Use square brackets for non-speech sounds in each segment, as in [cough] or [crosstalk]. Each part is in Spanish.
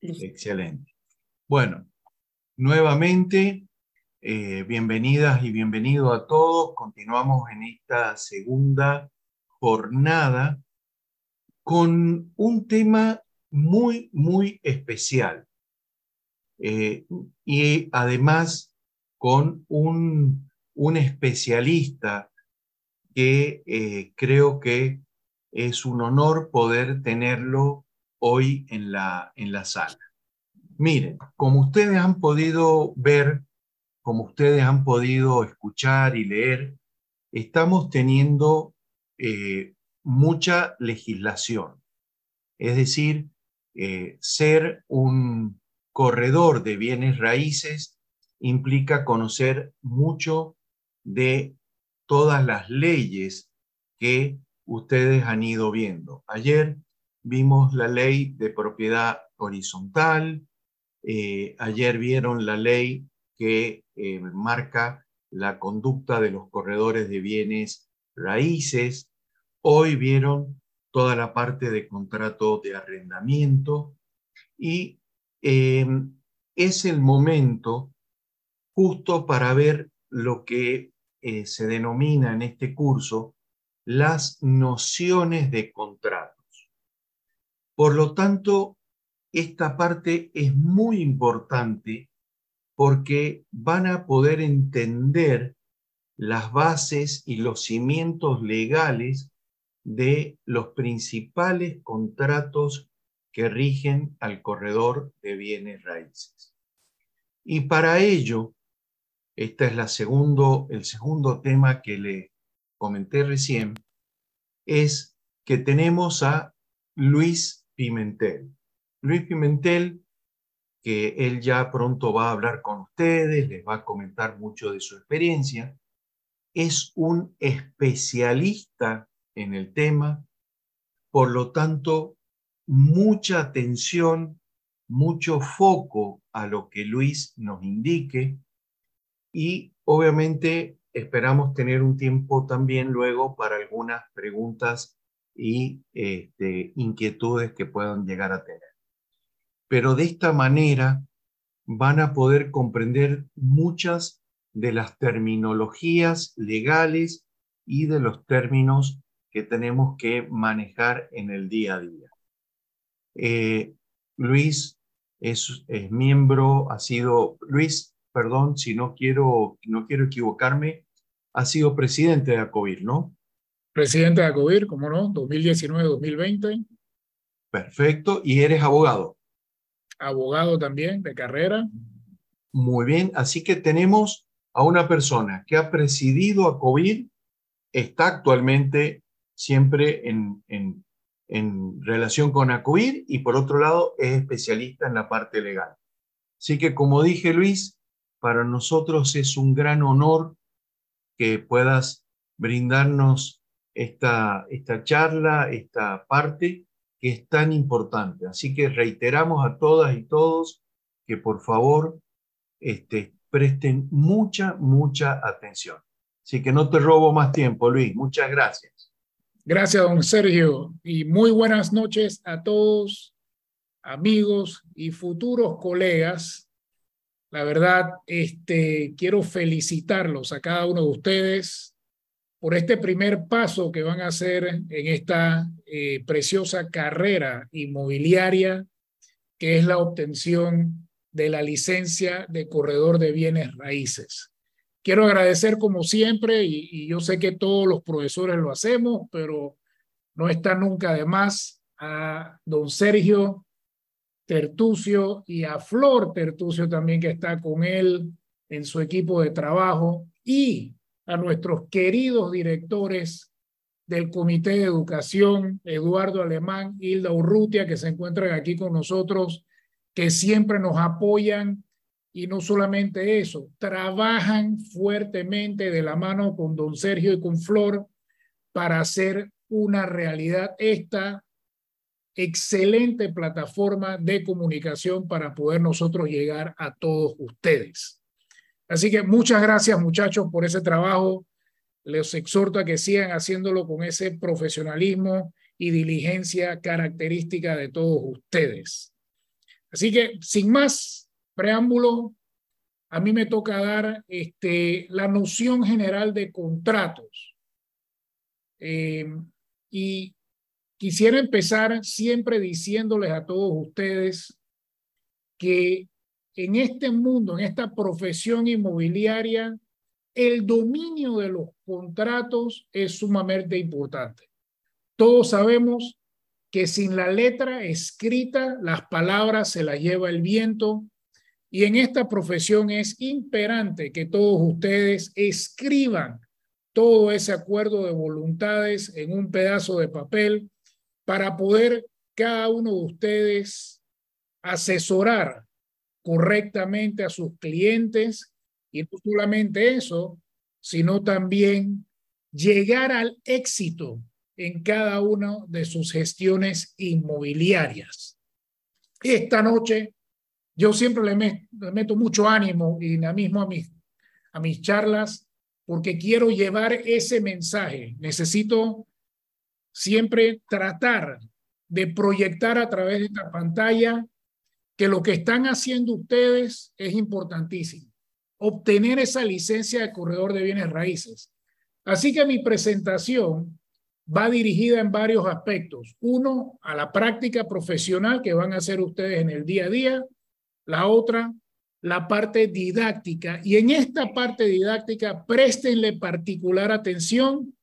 Excelente. Bueno, nuevamente, eh, bienvenidas y bienvenidos a todos. Continuamos en esta segunda jornada con un tema muy, muy especial. Eh, y además con un, un especialista que eh, creo que es un honor poder tenerlo hoy en la, en la sala. Miren, como ustedes han podido ver, como ustedes han podido escuchar y leer, estamos teniendo eh, mucha legislación. Es decir, eh, ser un corredor de bienes raíces implica conocer mucho de todas las leyes que ustedes han ido viendo. Ayer vimos la ley de propiedad horizontal, eh, ayer vieron la ley que eh, marca la conducta de los corredores de bienes raíces, hoy vieron toda la parte de contrato de arrendamiento y em, es el momento justo para ver lo que eh, se denomina en este curso las nociones de contratos. Por lo tanto, esta parte es muy importante porque van a poder entender las bases y los cimientos legales de los principales contratos que rigen al corredor de bienes raíces. Y para ello, este es el segundo tema que le comenté recién, es que tenemos a Luis Pimentel. Luis Pimentel, que él ya pronto va a hablar con ustedes, les va a comentar mucho de su experiencia, es un especialista en el tema, por lo tanto, mucha atención, mucho foco a lo que Luis nos indique y obviamente esperamos tener un tiempo también luego para algunas preguntas y este, inquietudes que puedan llegar a tener. Pero de esta manera van a poder comprender muchas de las terminologías legales y de los términos que tenemos que manejar en el día a día. Eh, Luis es, es, miembro, ha sido, Luis, perdón si no quiero, no quiero equivocarme, ha sido presidente de ACOBIR, ¿no? Presidente de ACOBIR, ¿cómo no? 2019-2020. Perfecto. ¿Y eres abogado? Abogado también, de carrera. Muy bien. Así que tenemos a una persona que ha presidido ACOBIR, está actualmente siempre en, en, en relación con ACOBIR y por otro lado es especialista en la parte legal. Así que como dije Luis, para nosotros es un gran honor que puedas brindarnos esta, esta charla, esta parte que es tan importante. Así que reiteramos a todas y todos que por favor este, presten mucha, mucha atención. Así que no te robo más tiempo, Luis. Muchas gracias. Gracias, don Sergio. Y muy buenas noches a todos, amigos y futuros colegas la verdad, este, quiero felicitarlos a cada uno de ustedes por este primer paso que van a hacer en esta eh, preciosa carrera inmobiliaria, que es la obtención de la licencia de corredor de bienes raíces. Quiero agradecer como siempre, y, y yo sé que todos los profesores lo hacemos, pero no está nunca de más, a don Sergio Tertucio y a Flor Tertucio también que está con él en su equipo de trabajo y a nuestros queridos directores del Comité de Educación, Eduardo Alemán, Hilda Urrutia, que se encuentran aquí con nosotros, que siempre nos apoyan. Y no solamente eso, trabajan fuertemente de la mano con don Sergio y con Flor para hacer una realidad esta excelente plataforma de comunicación para poder nosotros llegar a todos ustedes. Así que muchas gracias muchachos por ese trabajo. Les exhorto a que sigan haciéndolo con ese profesionalismo y diligencia característica de todos ustedes. Así que, sin más preámbulo, a mí me toca dar este, la noción general de contratos. Eh, y quisiera empezar siempre diciéndoles a todos ustedes que en este mundo, en esta profesión inmobiliaria, el dominio de los contratos es sumamente importante. Todos sabemos que sin la letra escrita, las palabras se las lleva el viento y en esta profesión es imperante que todos ustedes escriban todo ese acuerdo de voluntades en un pedazo de papel para poder cada uno de ustedes asesorar correctamente a sus clientes y no solamente eso, sino también llegar al éxito en cada una de sus gestiones inmobiliarias. Esta noche yo siempre le, meto mucho ánimo y dinamismo a mis, a mis charlas porque quiero llevar ese mensaje. Necesito siempre tratar de proyectar a través de esta pantalla que lo que están haciendo ustedes es importantísimo. Obtener esa licencia de corredor de bienes raíces. Así que mi presentación va dirigida en varios aspectos. Uno, a la práctica profesional que van a hacer ustedes en el día a día la otra, la parte didáctica. Y en esta parte didáctica, préstenle particular atención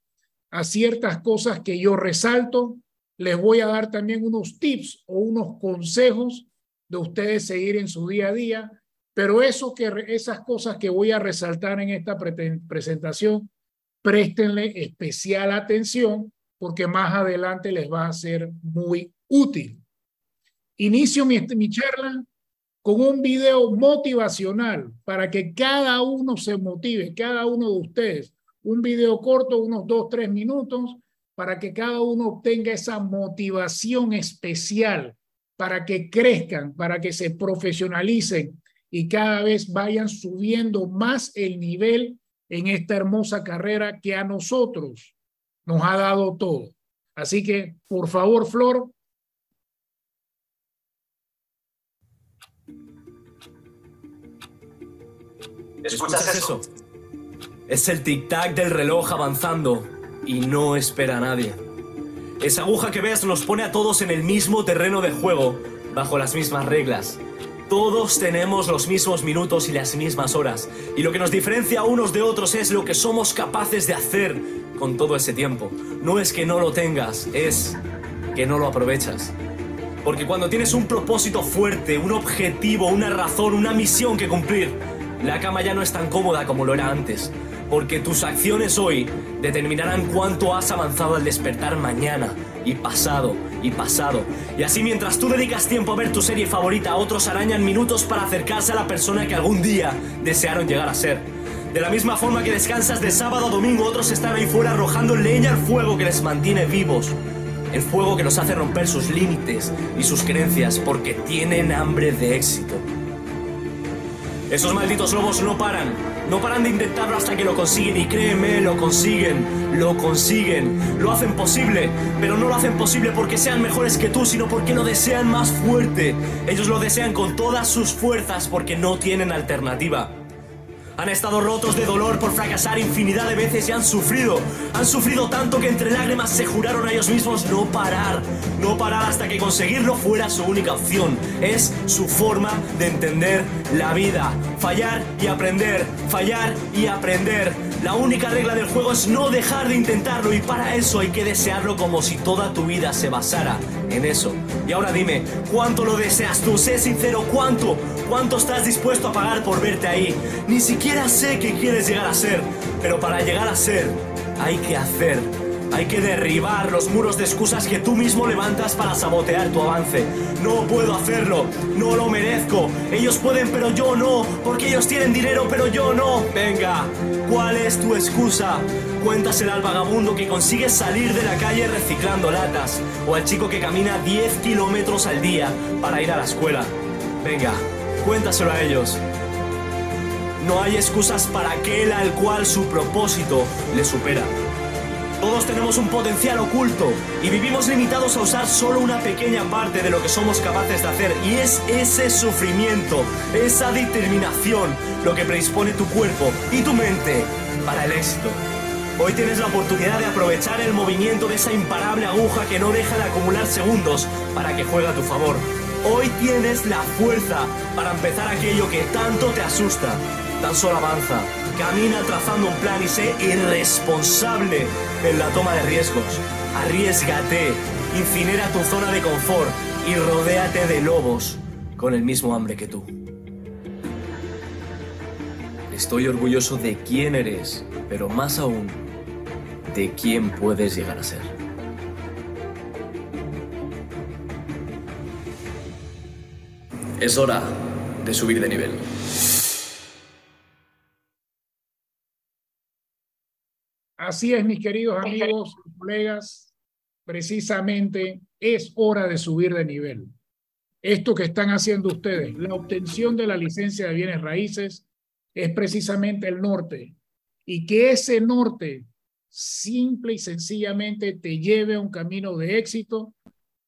a ciertas cosas que yo resalto. Les voy a dar también unos tips o unos consejos de ustedes seguir en su día a día. Pero eso que, esas cosas que voy a resaltar en esta presentación, préstenle especial atención porque más adelante les va a ser muy útil. Inicio mi, mi charla con un video motivacional para que cada uno se motive, cada uno de ustedes. Un video corto, unos dos, tres minutos, para que cada uno obtenga esa motivación especial, para que crezcan, para que se profesionalicen y cada vez vayan subiendo más el nivel en esta hermosa carrera que a nosotros nos ha dado todo. Así que, por favor, Flor, ¿Escuchas eso? Es el tic-tac del reloj avanzando y no espera a nadie. Esa aguja que ves nos pone a todos en el mismo terreno de juego, bajo las mismas reglas. Todos tenemos los mismos minutos y las mismas horas, y lo que nos diferencia a unos de otros es lo que somos capaces de hacer con todo ese tiempo. No es que no lo tengas, es que no lo aprovechas. Porque cuando tienes un propósito fuerte, un objetivo, una razón, una misión que cumplir, la cama ya no es tan cómoda como lo era antes, porque tus acciones hoy determinarán cuánto has avanzado al despertar mañana y pasado y pasado. Y así mientras tú dedicas tiempo a ver tu serie favorita, otros arañan minutos para acercarse a la persona que algún día desearon llegar a ser. De la misma forma que descansas de sábado a domingo, otros están ahí fuera arrojando leña al fuego que les mantiene vivos. El fuego que los hace romper sus límites y sus creencias porque tienen hambre de éxito. Esos malditos lobos no paran. No paran de intentarlo hasta que lo consiguen y créeme, lo consiguen, lo consiguen, lo hacen posible, pero no lo hacen posible porque sean mejores que tú, sino porque lo desean más fuerte. Ellos lo desean con todas sus fuerzas porque no tienen alternativa. Han estado rotos de dolor por fracasar infinidad de veces y han sufrido. Han sufrido tanto que entre lágrimas se juraron a ellos mismos no parar. No parar hasta que conseguirlo fuera su única opción. Es su forma de entender la vida. Fallar y aprender. Fallar y aprender. La única regla del juego es no dejar de intentarlo y para eso hay que desearlo como si toda tu vida se basara en eso. Y ahora dime, ¿cuánto lo deseas tú? Sé sincero, ¿cuánto? ¿Cuánto estás dispuesto a pagar por verte ahí? Ni siquiera sé qué quieres llegar a ser, pero para llegar a ser hay que hacer. Hay que derribar los muros de excusas que tú mismo levantas para sabotear tu avance. No puedo hacerlo, no lo merezco. Ellos pueden, pero yo no, porque ellos tienen dinero, pero yo no. Venga, ¿cuál es tu excusa? Cuéntasela al vagabundo que consigue salir de la calle reciclando latas, o al chico que camina 10 kilómetros al día para ir a la escuela. Venga, cuéntaselo a ellos. No hay excusas para aquel al cual su propósito le supera. Todos tenemos un potencial oculto y vivimos limitados a usar solo una pequeña parte de lo que somos capaces de hacer. Y es ese sufrimiento, esa determinación, lo que predispone tu cuerpo y tu mente para el éxito. Hoy tienes la oportunidad de aprovechar el movimiento de esa imparable aguja que no deja de acumular segundos para que juegue a tu favor. Hoy tienes la fuerza para empezar aquello que tanto te asusta. Tan solo avanza, camina trazando un plan y sé irresponsable en la toma de riesgos. Arriesgate, incinera tu zona de confort y rodéate de lobos con el mismo hambre que tú. Estoy orgulloso de quién eres, pero más aún, de quién puedes llegar a ser. Es hora de subir de nivel. Así es, mis queridos amigos y colegas, precisamente es hora de subir de nivel. Esto que están haciendo ustedes, la obtención de la licencia de bienes raíces, es precisamente el norte. Y que ese norte simple y sencillamente te lleve a un camino de éxito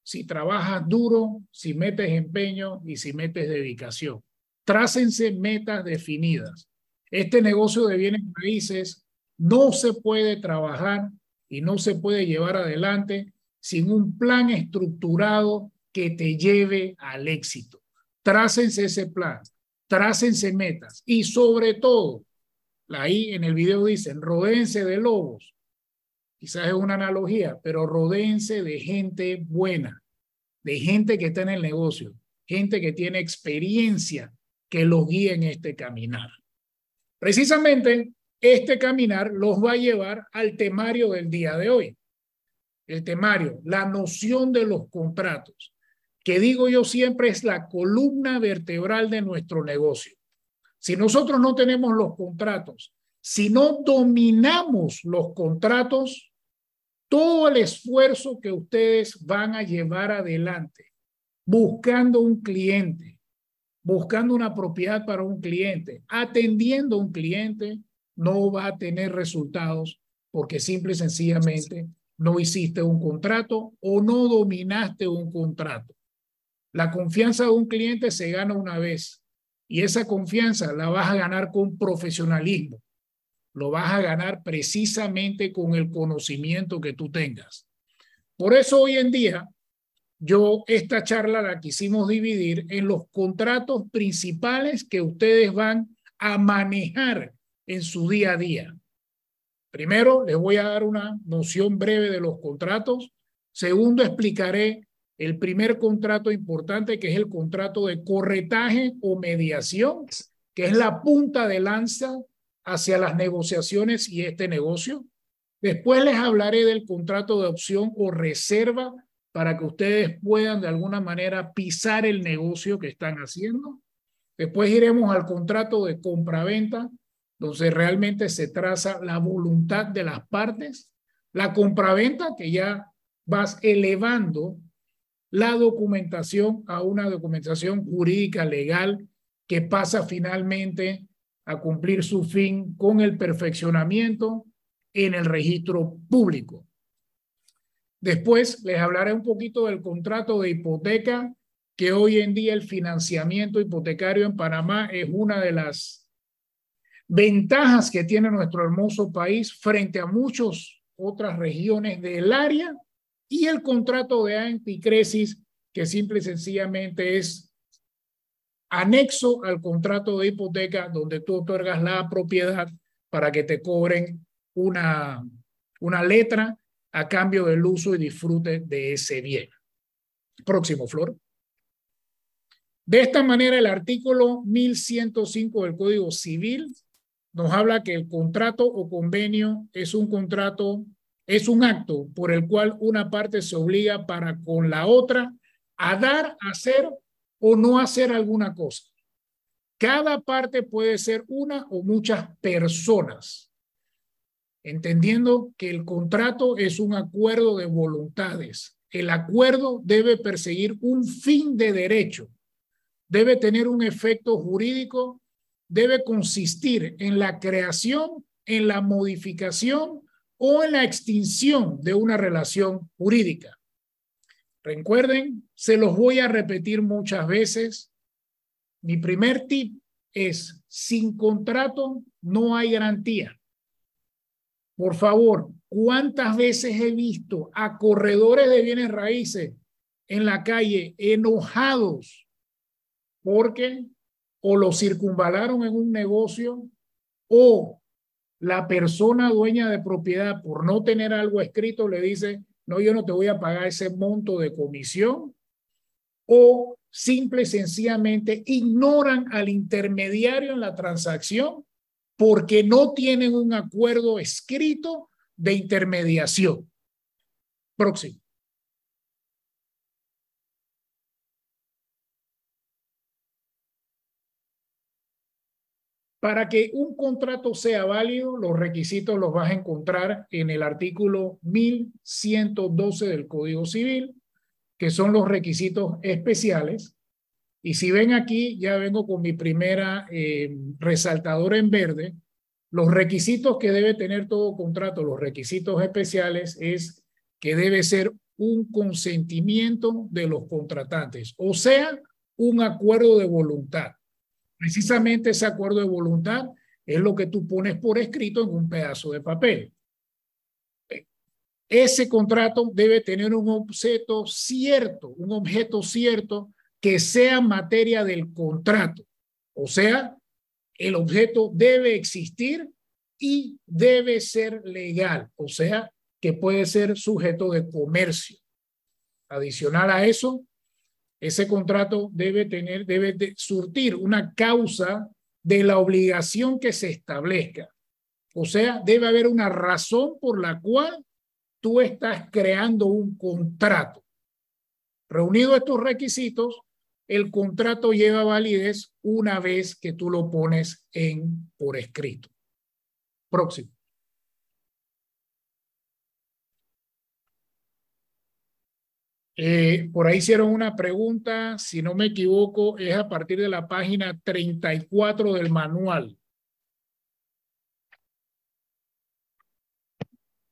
si trabajas duro, si metes empeño y si metes dedicación. Trácense metas definidas. Este negocio de bienes raíces no se puede trabajar y no se puede llevar adelante sin un plan estructurado que te lleve al éxito. Trácense ese plan, trácense metas y sobre todo, ahí en el video dicen, rodéense de lobos. Quizás es una analogía, pero rodéense de gente buena, de gente que está en el negocio, gente que tiene experiencia que los guíe en este caminar. Precisamente este caminar los va a llevar al temario del día de hoy. El temario, la noción de los contratos, que digo yo siempre es la columna vertebral de nuestro negocio. Si nosotros no tenemos los contratos, si no dominamos los contratos, todo el esfuerzo que ustedes van a llevar adelante buscando un cliente, buscando una propiedad para un cliente, atendiendo a un cliente, no va a tener resultados porque simple y sencillamente no hiciste un contrato o no dominaste un contrato. La confianza de un cliente se gana una vez y esa confianza la vas a ganar con profesionalismo. Lo vas a ganar precisamente con el conocimiento que tú tengas. Por eso hoy en día, yo esta charla la quisimos dividir en los contratos principales que ustedes van a manejar en su día a día. Primero, les voy a dar una noción breve de los contratos. Segundo, explicaré el primer contrato importante, que es el contrato de corretaje o mediación, que es la punta de lanza hacia las negociaciones y este negocio. Después les hablaré del contrato de opción o reserva para que ustedes puedan de alguna manera pisar el negocio que están haciendo. Después iremos al contrato de compraventa, entonces realmente se traza la voluntad de las partes, la compraventa que ya vas elevando la documentación a una documentación jurídica legal que pasa finalmente a cumplir su fin con el perfeccionamiento en el registro público. Después les hablaré un poquito del contrato de hipoteca, que hoy en día el financiamiento hipotecario en Panamá es una de las ventajas que tiene nuestro hermoso país frente a muchas otras regiones del área y el contrato de anticresis que simple y sencillamente es anexo al contrato de hipoteca donde tú otorgas la propiedad para que te cobren una, una letra a cambio del uso y disfrute de ese bien. Próximo, Flor. De esta manera, el artículo 1105 del Código Civil nos habla que el contrato o convenio es un contrato, es un acto por el cual una parte se obliga para con la otra a dar, hacer o no hacer alguna cosa. Cada parte puede ser una o muchas personas, entendiendo que el contrato es un acuerdo de voluntades. El acuerdo debe perseguir un fin de derecho, debe tener un efecto jurídico debe consistir en la creación, en la modificación o en la extinción de una relación jurídica. Recuerden, se los voy a repetir muchas veces. Mi primer tip es, sin contrato no hay garantía. Por favor, ¿cuántas veces he visto a corredores de bienes raíces en la calle enojados porque o lo circunvalaron en un negocio o la persona dueña de propiedad por no tener algo escrito le dice, no, yo no te voy a pagar ese monto de comisión o simple y sencillamente ignoran al intermediario en la transacción porque no tienen un acuerdo escrito de intermediación. Próximo. Para que un contrato sea válido, los requisitos los vas a encontrar en el artículo 1112 del Código Civil, que son los requisitos especiales. Y si ven aquí, ya vengo con mi primera eh, resaltadora en verde. Los requisitos que debe tener todo contrato, los requisitos especiales, es que debe ser un consentimiento de los contratantes, o sea, un acuerdo de voluntad. Precisamente ese acuerdo de voluntad es lo que tú pones por escrito en un pedazo de papel. Ese contrato debe tener un objeto cierto, un objeto cierto que sea materia del contrato. O sea, el objeto debe existir y debe ser legal, o sea, que puede ser sujeto de comercio. Adicional a eso, ese contrato debe tener, debe surtir una causa de la obligación que se establezca. O sea, debe haber una razón por la cual tú estás creando un contrato. Reunido estos requisitos, el contrato lleva validez una vez que tú lo pones en por escrito. Próximo. Eh, por ahí hicieron una pregunta, si no me equivoco, es a partir de la página 34 del manual.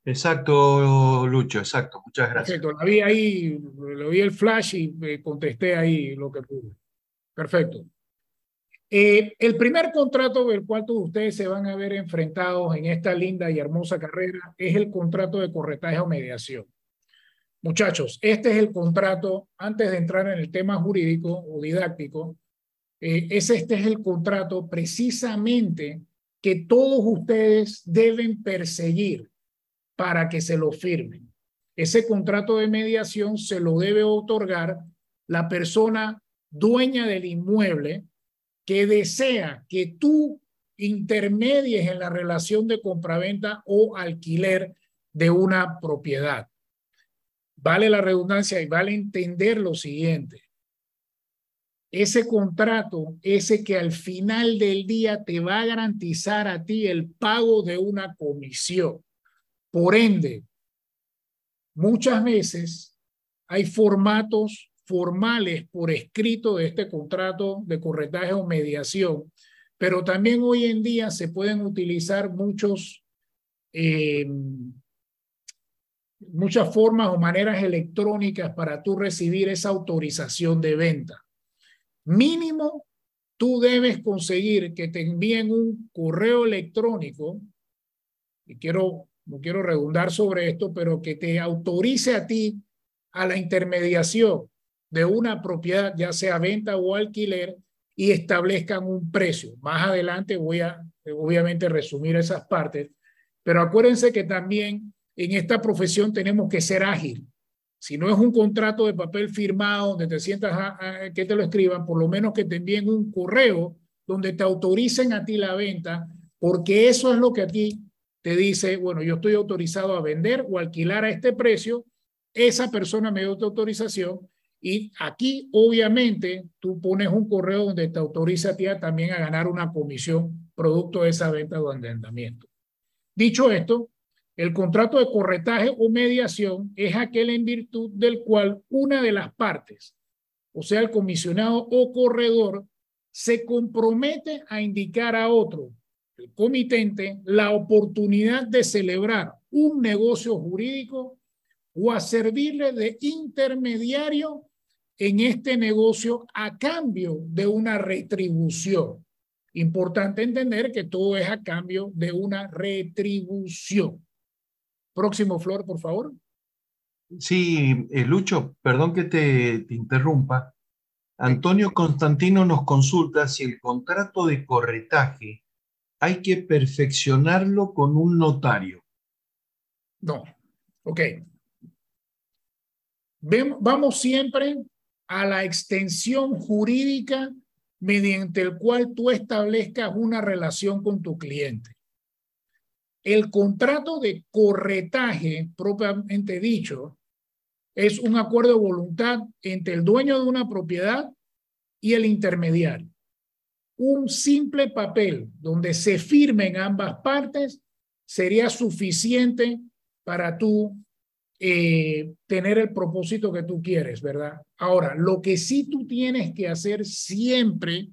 Exacto, Lucho, exacto. Muchas gracias. Perfecto, la vi ahí, lo vi el flash y me contesté ahí lo que pude. Perfecto. Eh, el primer contrato del cual todos ustedes se van a ver enfrentados en esta linda y hermosa carrera es el contrato de corretaje o mediación. Muchachos, este es el contrato, antes de entrar en el tema jurídico o didáctico, eh, es este es el contrato precisamente que todos ustedes deben perseguir para que se lo firmen. Ese contrato de mediación se lo debe otorgar la persona dueña del inmueble que desea que tú intermedies en la relación de compraventa o alquiler de una propiedad vale la redundancia y vale entender lo siguiente. Ese contrato, ese que al final del día te va a garantizar a ti el pago de una comisión. Por ende, muchas veces hay formatos formales por escrito de este contrato de corretaje o mediación, pero también hoy en día se pueden utilizar muchos eh, muchas formas o maneras electrónicas para tú recibir esa autorización de venta. Mínimo, tú debes conseguir que te envíen un correo electrónico, y quiero, no quiero redundar sobre esto, pero que te autorice a ti a la intermediación de una propiedad, ya sea venta o alquiler, y establezcan un precio. Más adelante voy a, obviamente, resumir esas partes, pero acuérdense que también en esta profesión tenemos que ser ágil. Si no es un contrato de papel firmado donde te sientas que te lo escriban, por lo menos que te envíen un correo donde te autoricen a ti la venta, porque eso es lo que a ti te dice, bueno, yo estoy autorizado a vender o alquilar a este precio, esa persona me dio autorización y aquí obviamente tú pones un correo donde te autoriza a ti también a ganar una comisión producto de esa venta o arrendamiento. Dicho esto, el contrato de corretaje o mediación es aquel en virtud del cual una de las partes, o sea, el comisionado o corredor, se compromete a indicar a otro, el comitente, la oportunidad de celebrar un negocio jurídico o a servirle de intermediario en este negocio a cambio de una retribución. Importante entender que todo es a cambio de una retribución. Próximo, Flor, por favor. Sí, eh, Lucho, perdón que te, te interrumpa. Antonio Constantino nos consulta si el contrato de corretaje hay que perfeccionarlo con un notario. No, ok. Vamos siempre a la extensión jurídica mediante el cual tú establezcas una relación con tu cliente. El contrato de corretaje, propiamente dicho, es un acuerdo de voluntad entre el dueño de una propiedad y el intermediario. Un simple papel donde se firmen ambas partes sería suficiente para tú eh, tener el propósito que tú quieres, ¿verdad? Ahora, lo que sí tú tienes que hacer siempre,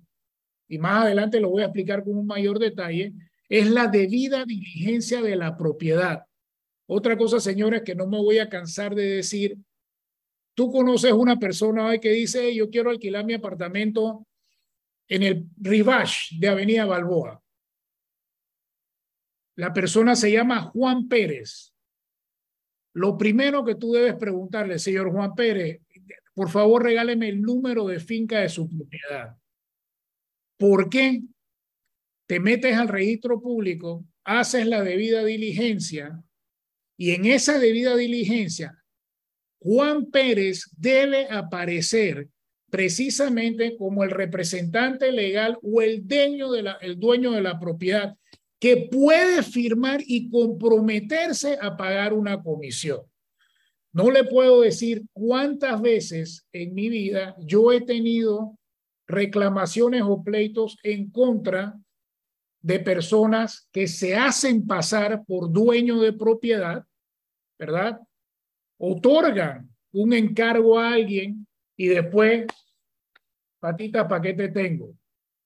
y más adelante lo voy a explicar con un mayor detalle, es la debida diligencia de la propiedad. Otra cosa, señores, que no me voy a cansar de decir, tú conoces una persona que dice, yo quiero alquilar mi apartamento en el Rivage de Avenida Balboa. La persona se llama Juan Pérez lo primero que tú debes preguntarle, señor Juan Pérez, por favor regáleme el número de finca de su propiedad. ¿Por qué? Te metes al registro público, haces la debida diligencia y en esa debida diligencia, Juan Pérez debe aparecer precisamente como el representante legal o el dueño de la, el dueño de la propiedad que puede firmar y comprometerse a pagar una comisión. No le puedo decir cuántas veces en mi vida yo he tenido reclamaciones o pleitos en contra de personas que se hacen pasar por dueño de propiedad, ¿verdad? Otorgan un encargo a alguien y después, patita, ¿para qué te tengo?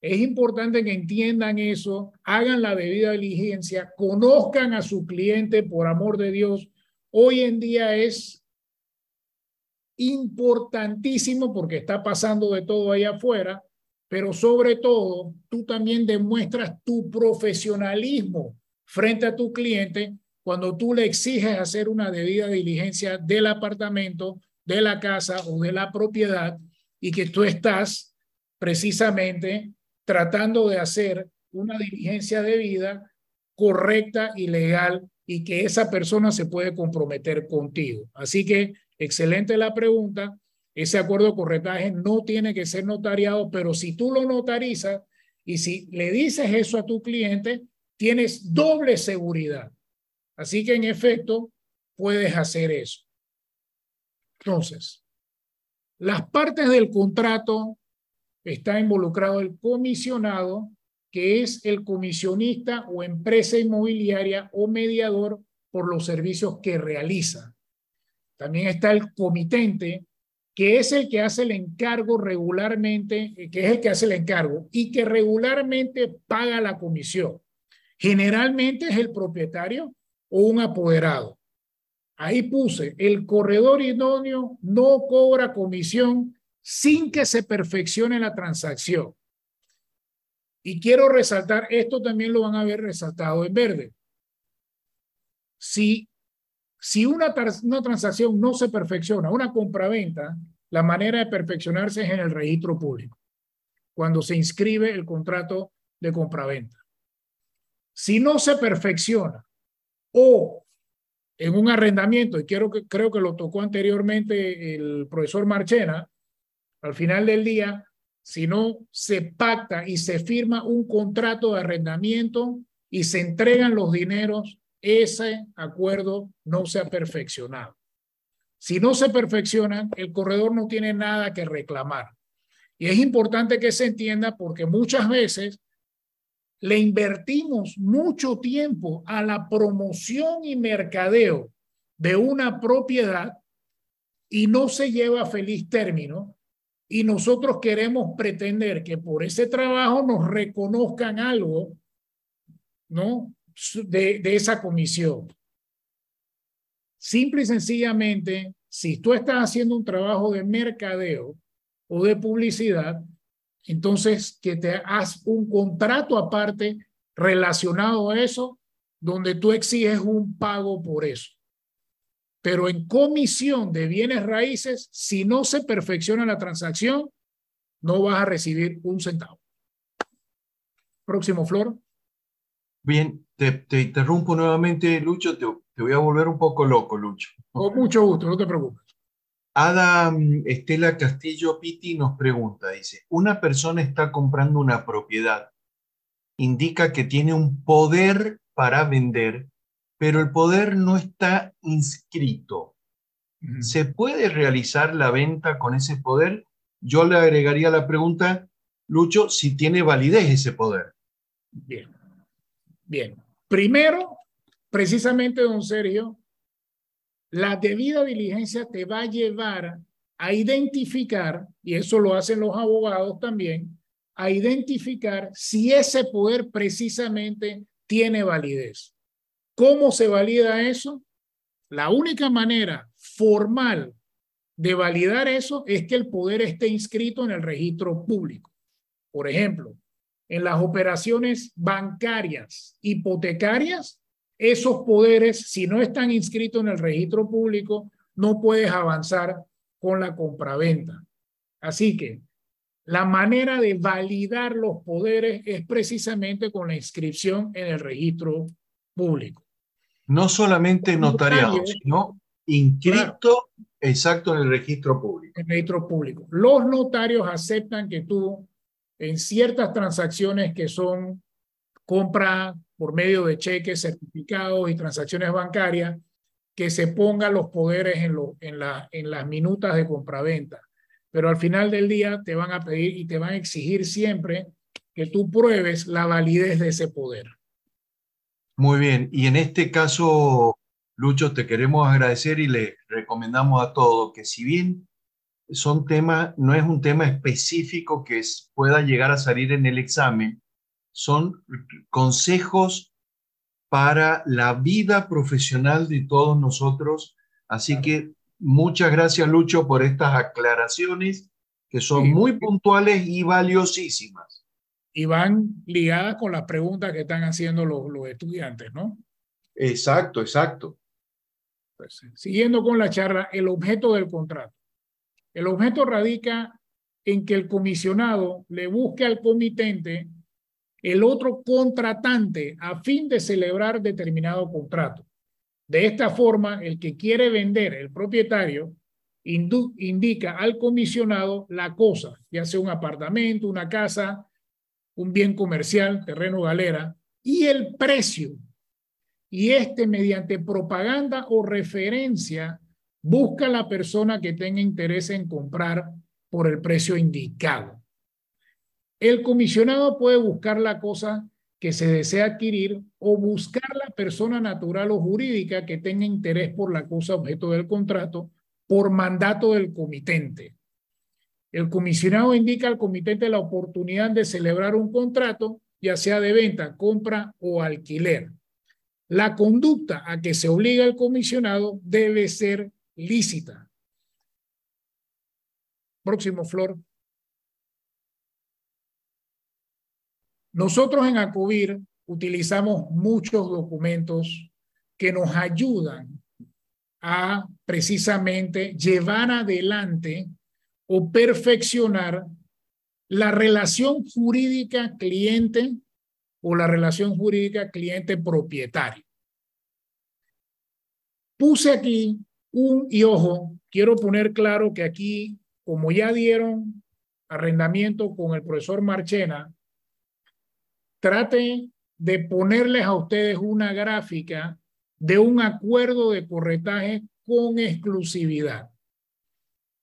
Es importante que entiendan eso, hagan la debida diligencia, conozcan a su cliente por amor de Dios. Hoy en día es importantísimo porque está pasando de todo allá afuera, pero sobre todo tú también demuestras tu profesionalismo frente a tu cliente cuando tú le exiges hacer una debida diligencia del apartamento, de la casa o de la propiedad y que tú estás precisamente tratando de hacer una diligencia de vida correcta y legal y que esa persona se puede comprometer contigo. Así que excelente la pregunta. Ese acuerdo de corretaje no tiene que ser notariado, pero si tú lo notarizas y si le dices eso a tu cliente, tienes doble seguridad. Así que en efecto, puedes hacer eso. Entonces, las partes del contrato está involucrado el comisionado, que es el comisionista o empresa inmobiliaria o mediador por los servicios que realiza. También está el comitente, que es el que hace el encargo regularmente, eh, que es el que hace el encargo y que regularmente paga la comisión. Generalmente es el propietario o un apoderado. Ahí puse, el corredor idóneo no cobra comisión sin que se perfeccione la transacción. Y quiero resaltar, esto también lo van a ver resaltado en verde. Si, si una, transacción no se perfecciona, una compraventa, la manera de perfeccionarse es en el registro público, cuando se inscribe el contrato de compraventa. Si no se perfecciona o en un arrendamiento, y quiero que, creo que lo tocó anteriormente el profesor Marchena, al final del día, si no se pacta y se firma un contrato de arrendamiento y se entregan los dineros, ese acuerdo no se ha perfeccionado. Si no se perfecciona, el corredor no tiene nada que reclamar. Y es importante que se entienda porque muchas veces le invertimos mucho tiempo a la promoción y mercadeo de una propiedad y no se lleva a feliz término y nosotros queremos pretender que por ese trabajo nos reconozcan algo, ¿no? De, de esa comisión. Simple y sencillamente, si tú estás haciendo un trabajo de mercadeo o de publicidad, entonces que te hagas un contrato aparte relacionado a eso, donde tú exiges un pago por eso. Pero en comisión de bienes raíces, si no se perfecciona la transacción, no vas a recibir un centavo. Próximo, Flor. Bien, te, interrumpo nuevamente, Lucho. Te, te, voy a volver un poco loco, Lucho. Con mucho gusto, no te preocupes. Adam Estela Castillo Piti nos pregunta, dice, una persona está comprando una propiedad, indica que tiene un poder para vender, pero el poder no está inscrito. ¿Se puede realizar la venta con ese poder? Yo le agregaría la pregunta, Lucho, si tiene validez ese poder. Bien, bien. Primero, precisamente, don Sergio, la debida diligencia te va a llevar a identificar, y eso lo hacen los abogados también, a identificar si ese poder precisamente tiene validez. ¿Cómo se valida eso? La única manera formal de validar eso es que el poder esté inscrito en el registro público. Por ejemplo, en las operaciones bancarias, hipotecarias, esos poderes, si no están inscritos en el registro público, no puedes avanzar con la compraventa. Así que la manera de validar los poderes es precisamente con la inscripción en el registro público. No solamente notariado, sino inscrito exacto en el registro público. En el registro público. Los notarios aceptan que tú en ciertas transacciones que son compra por medio de cheques, certificados y transacciones bancarias, que se pongan los poderes en, lo, en, la, en las minutas de compraventa. Pero al final del día te van a pedir y te van a exigir siempre que tú pruebes la validez de ese poder. Muy bien, y en este caso, Lucho, te queremos agradecer y le recomendamos a todos que si bien son temas, no es un tema específico que pueda llegar a salir en el examen, son consejos para la vida profesional de todos nosotros. Así que muchas gracias, Lucho, por estas aclaraciones que son muy puntuales y valiosísimas. Y van ligadas con las preguntas que están haciendo los, estudiantes, ¿no? Exacto, exacto. Pues, siguiendo con la charla, el objeto del contrato. El objeto radica en que el comisionado le busque al comitente el otro contratante a fin de celebrar determinado contrato. De esta forma, el que quiere vender, el propietario, indica al comisionado la cosa, ya sea un apartamento, una casa, un bien comercial, terreno galera, y el precio. Y este, mediante propaganda o referencia, busca la persona que tenga interés en comprar por el precio indicado. El comisionado puede buscar la cosa que se desea adquirir o buscar la persona natural o jurídica que tenga interés por la cosa objeto del contrato por mandato del comitente. El comisionado indica al comitente la oportunidad de celebrar un contrato, ya sea de venta, compra o alquiler. La conducta a que se obliga el comisionado debe ser lícita. Próximo, Flor. Nosotros en ACOBIR utilizamos muchos documentos que nos ayudan a precisamente llevar adelante o perfeccionar la relación jurídica cliente o la relación jurídica cliente-propietario. Puse aquí un, y ojo, quiero poner claro que aquí, como ya dieron arrendamiento con el profesor Marchena, trate de ponerles a ustedes una gráfica de un acuerdo de corretaje con exclusividad.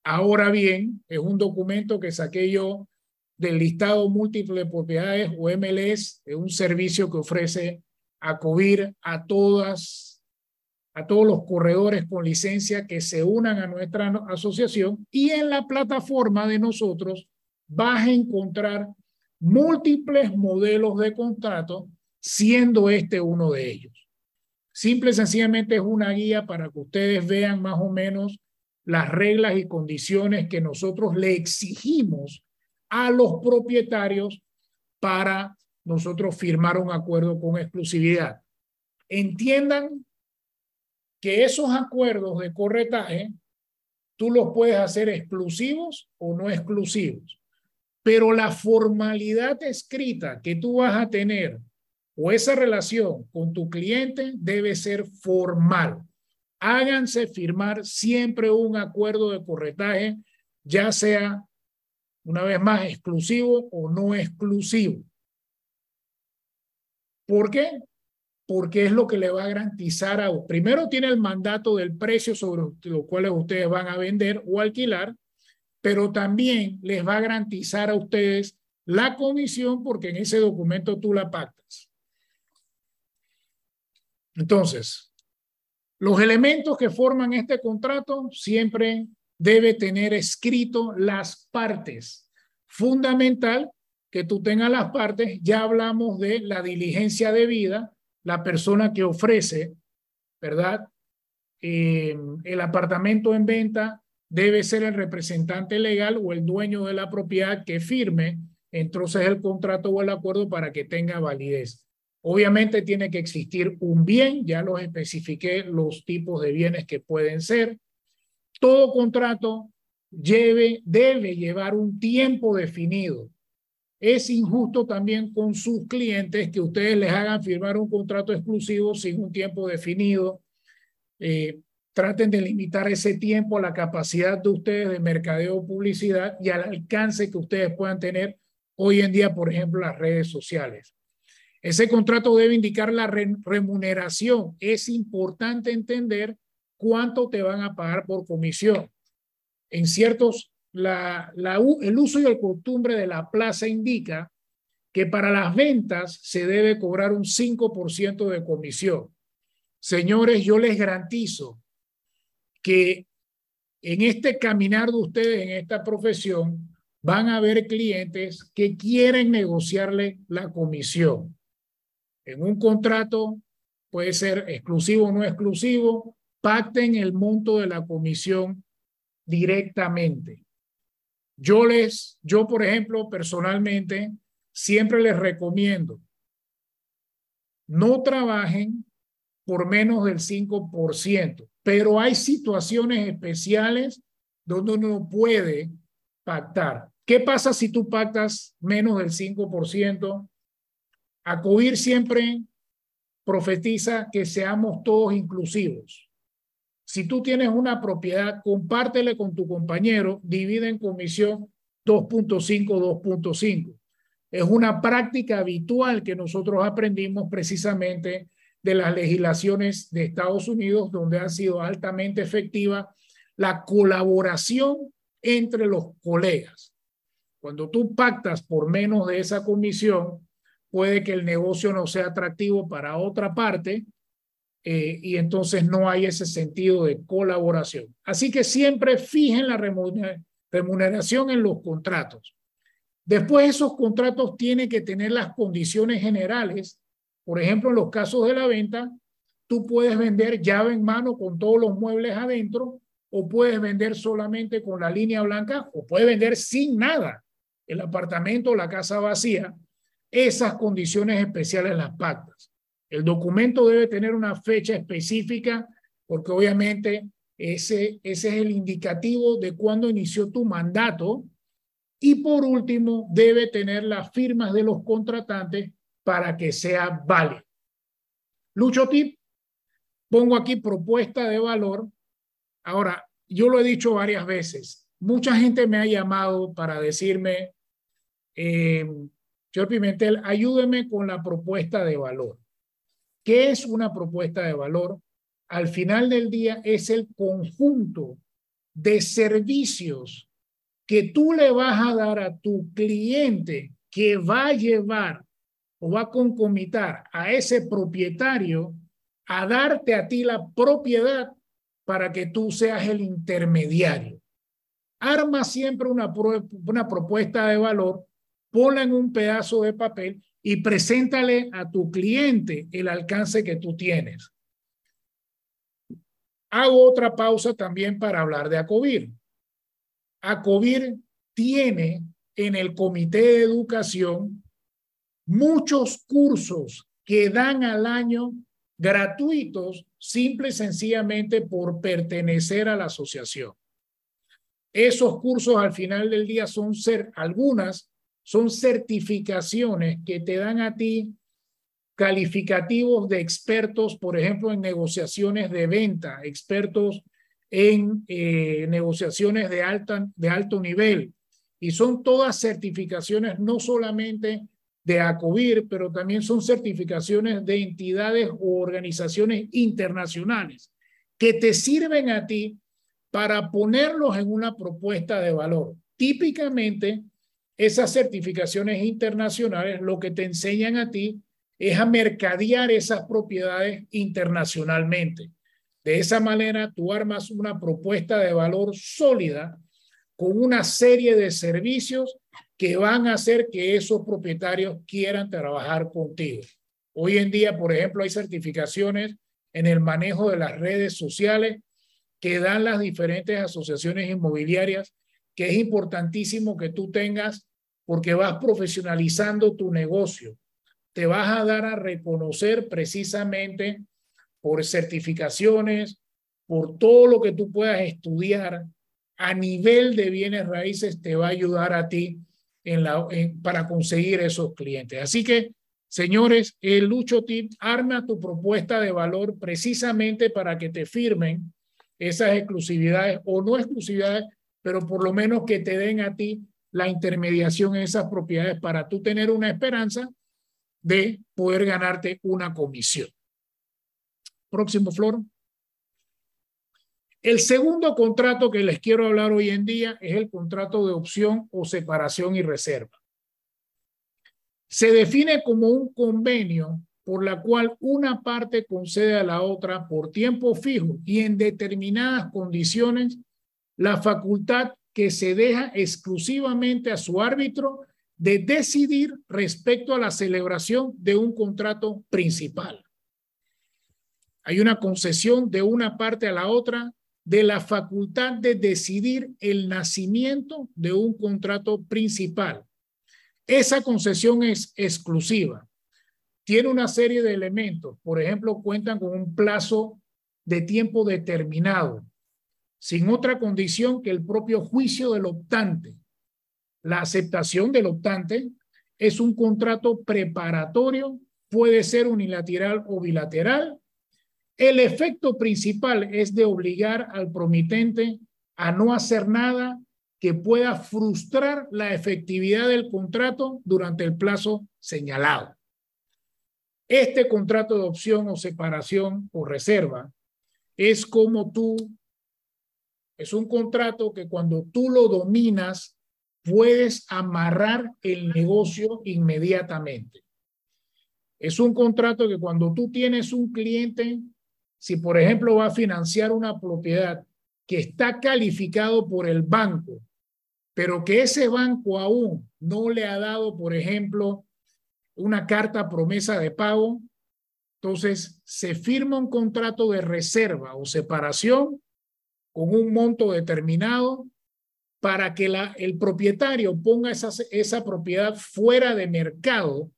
Ahora bien, es un documento que saqué yo del listado múltiple de propiedades o MLS, es un servicio que ofrece a cubrir a todas, a todos los corredores con licencia que se unan a nuestra asociación y en la plataforma de nosotros vas a encontrar múltiples modelos de contrato, siendo este uno de ellos. Simple y sencillamente es una guía para que ustedes vean más o menos las reglas y condiciones que nosotros le exigimos a los propietarios para nosotros firmar un acuerdo con exclusividad. Entiendan que esos acuerdos de corretaje tú los puedes hacer exclusivos o no exclusivos, pero la formalidad escrita que tú vas a tener o esa relación con tu cliente debe ser formal. Háganse firmar siempre un acuerdo de corretaje, ya sea una vez más exclusivo o no exclusivo. ¿Por qué? Porque es lo que le va a garantizar a primero tiene el mandato del precio sobre lo cual ustedes van a vender o alquilar, pero también les va a garantizar a ustedes la comisión porque en ese documento tú la pactas. Entonces, los elementos que forman este contrato siempre debe tener escrito las partes. Fundamental que tú tengas las partes. Ya hablamos de la diligencia debida, la persona que ofrece, ¿verdad? Eh, el apartamento en venta debe ser el representante legal o el dueño de la propiedad que firme entonces el contrato o el acuerdo para que tenga validez. Obviamente tiene que existir un bien, ya los especifiqué los tipos de bienes que pueden ser. Todo contrato lleve, debe llevar un tiempo definido. Es injusto también con sus clientes que ustedes les hagan firmar un contrato exclusivo sin un tiempo definido. Eh, traten de limitar ese tiempo la capacidad de ustedes de mercadeo o publicidad y al alcance que ustedes puedan tener hoy en día, por ejemplo, las redes sociales. Ese contrato debe indicar la remuneración. Es importante entender cuánto te van a pagar por comisión. En ciertos, el uso y el costumbre de la plaza indica que para las ventas se debe cobrar un 5% de comisión. Señores, yo les garantizo que en este caminar de ustedes en esta profesión van a haber clientes que quieren negociarle la comisión en un contrato, puede ser exclusivo o no exclusivo, pacten el monto de la comisión directamente. Yo les, yo por ejemplo, personalmente, siempre les recomiendo, no trabajen por menos del 5%, pero hay situaciones especiales donde uno puede pactar. ¿Qué pasa si tú pactas menos del 5%? Acudir siempre profetiza que seamos todos inclusivos. Si tú tienes una propiedad, compártele con tu compañero, divide en comisión 2.5, 2.5. Es una práctica habitual que nosotros aprendimos precisamente de las legislaciones de Estados Unidos, donde ha sido altamente efectiva la colaboración entre los colegas. Cuando tú pactas por menos de esa comisión, puede que el negocio no sea atractivo para otra parte eh, y entonces no hay ese sentido de colaboración. Así que siempre fijen la remuneración en los contratos. Después esos contratos tienen que tener las condiciones generales. Por ejemplo, en los casos de la venta, tú puedes vender llave en mano con todos los muebles adentro o puedes vender solamente con la línea blanca o puedes vender sin nada el apartamento o la casa vacía esas condiciones especiales las pactas. El documento debe tener una fecha específica porque obviamente ese, ese es el indicativo de cuándo inició tu mandato. Y por último, debe tener las firmas de los contratantes para que sea válido. Lucho Tip, pongo aquí propuesta de valor. Ahora, yo lo he dicho varias veces. Mucha gente me ha llamado para decirme, eh, Señor Pimentel, ayúdeme con la propuesta de valor. ¿Qué es una propuesta de valor? Al final del día es el conjunto de servicios que tú le vas a dar a tu cliente que va a llevar o va a concomitar a ese propietario a darte a ti la propiedad para que tú seas el intermediario. Arma siempre una, una propuesta de valor ponla en un pedazo de papel y preséntale a tu cliente el alcance que tú tienes. Hago otra pausa también para hablar de ACOBIR. ACOBIR tiene en el Comité de Educación muchos cursos que dan al año gratuitos, simple y sencillamente por pertenecer a la asociación. Esos cursos al final del día son ser, algunas son certificaciones que te dan a ti calificativos de expertos, por ejemplo, en negociaciones de venta, expertos en eh, negociaciones de, alta, de alto nivel. Y son todas certificaciones no solamente de ACOBIR, pero también son certificaciones de entidades o organizaciones internacionales que te sirven a ti para ponerlos en una propuesta de valor. Típicamente, esas certificaciones internacionales lo que te enseñan a ti es a mercadear esas propiedades internacionalmente. De esa manera, tú armas una propuesta de valor sólida con una serie de servicios que van a hacer que esos propietarios quieran trabajar contigo. Hoy en día, por ejemplo, hay certificaciones en el manejo de las redes sociales que dan las diferentes asociaciones inmobiliarias, que es importantísimo que tú tengas porque vas profesionalizando tu negocio. Te vas a dar a reconocer precisamente por certificaciones, por todo lo que tú puedas estudiar a nivel de bienes raíces, te va a ayudar a ti en la, para conseguir esos clientes. Así que, señores, el Lucho Tip arma tu propuesta de valor precisamente para que te firmen esas exclusividades o no exclusividades, pero por lo menos que te den a ti la intermediación en esas propiedades para tú tener una esperanza de poder ganarte una comisión. Próximo, Flor. El segundo contrato que les quiero hablar hoy en día es el contrato de opción o separación y reserva. Se define como un convenio por la cual una parte concede a la otra por tiempo fijo y en determinadas condiciones la facultad que se deja exclusivamente a su árbitro de decidir respecto a la celebración de un contrato principal. Hay una concesión de una parte a la otra de la facultad de decidir el nacimiento de un contrato principal. Esa concesión es exclusiva. Tiene una serie de elementos. Por ejemplo, cuentan con un plazo de tiempo determinado, sin otra condición que el propio juicio del optante. La aceptación del optante es un contrato preparatorio, puede ser unilateral o bilateral, el efecto principal es de obligar al promitente a no hacer nada que pueda frustrar la efectividad del contrato durante el plazo señalado. Este contrato de opción o separación o reserva es como tú, es un contrato que cuando tú lo dominas, puedes amarrar el negocio inmediatamente. Es un contrato que cuando tú tienes un cliente si por ejemplo va a financiar una propiedad que está calificado por el banco, pero que ese banco aún no le ha dado, por ejemplo, una carta promesa de pago, entonces se firma un contrato de reserva o separación con un monto determinado para que el propietario ponga esa, esa propiedad fuera de mercado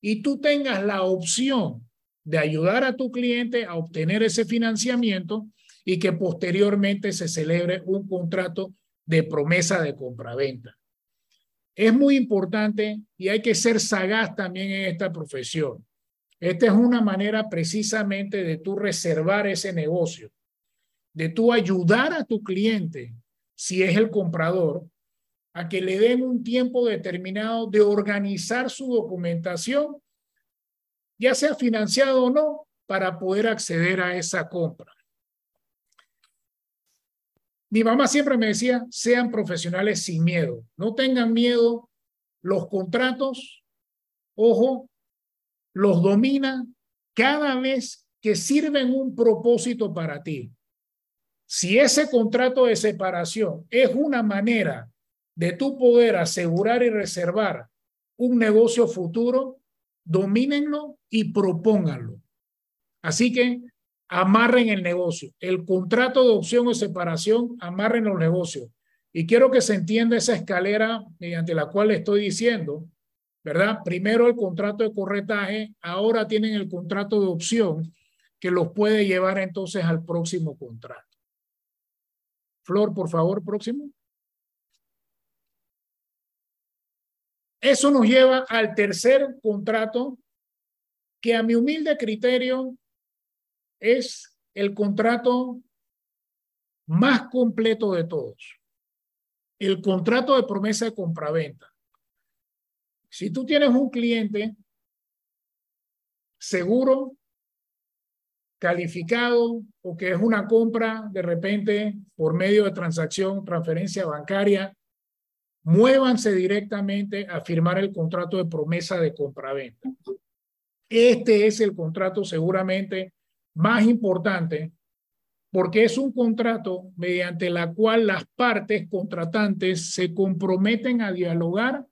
y tú tengas la opción de ayudar a tu cliente a obtener ese financiamiento y que posteriormente se celebre un contrato de promesa de compraventa. Es muy importante y hay que ser sagaz también en esta profesión. Esta es una manera precisamente de tú reservar ese negocio, de tú ayudar a tu cliente, si es el comprador, a que le den un tiempo determinado de organizar su documentación ya sea financiado o no, para poder acceder a esa compra. Mi mamá siempre me decía, sean profesionales sin miedo, no tengan miedo, los contratos, ojo, los domina cada vez que sirven un propósito para ti. Si ese contrato de separación es una manera de tu poder asegurar y reservar un negocio futuro, domínenlo y propónganlo. Así que amarren el negocio. El contrato de opción o separación, amarren los negocios. Y quiero que se entienda esa escalera mediante la cual estoy diciendo, ¿verdad? Primero el contrato de corretaje, ahora tienen el contrato de opción que los puede llevar entonces al próximo contrato. Flor, por favor, próximo. Eso nos lleva al tercer contrato que a mi humilde criterio es el contrato más completo de todos. El contrato de promesa de compraventa. Si tú tienes un cliente seguro, calificado o que es una compra de repente por medio de transacción, transferencia bancaria, muévanse directamente a firmar el contrato de promesa de compraventa. Este es el contrato seguramente más importante porque es un contrato mediante la cual las partes contratantes se comprometen a dialogar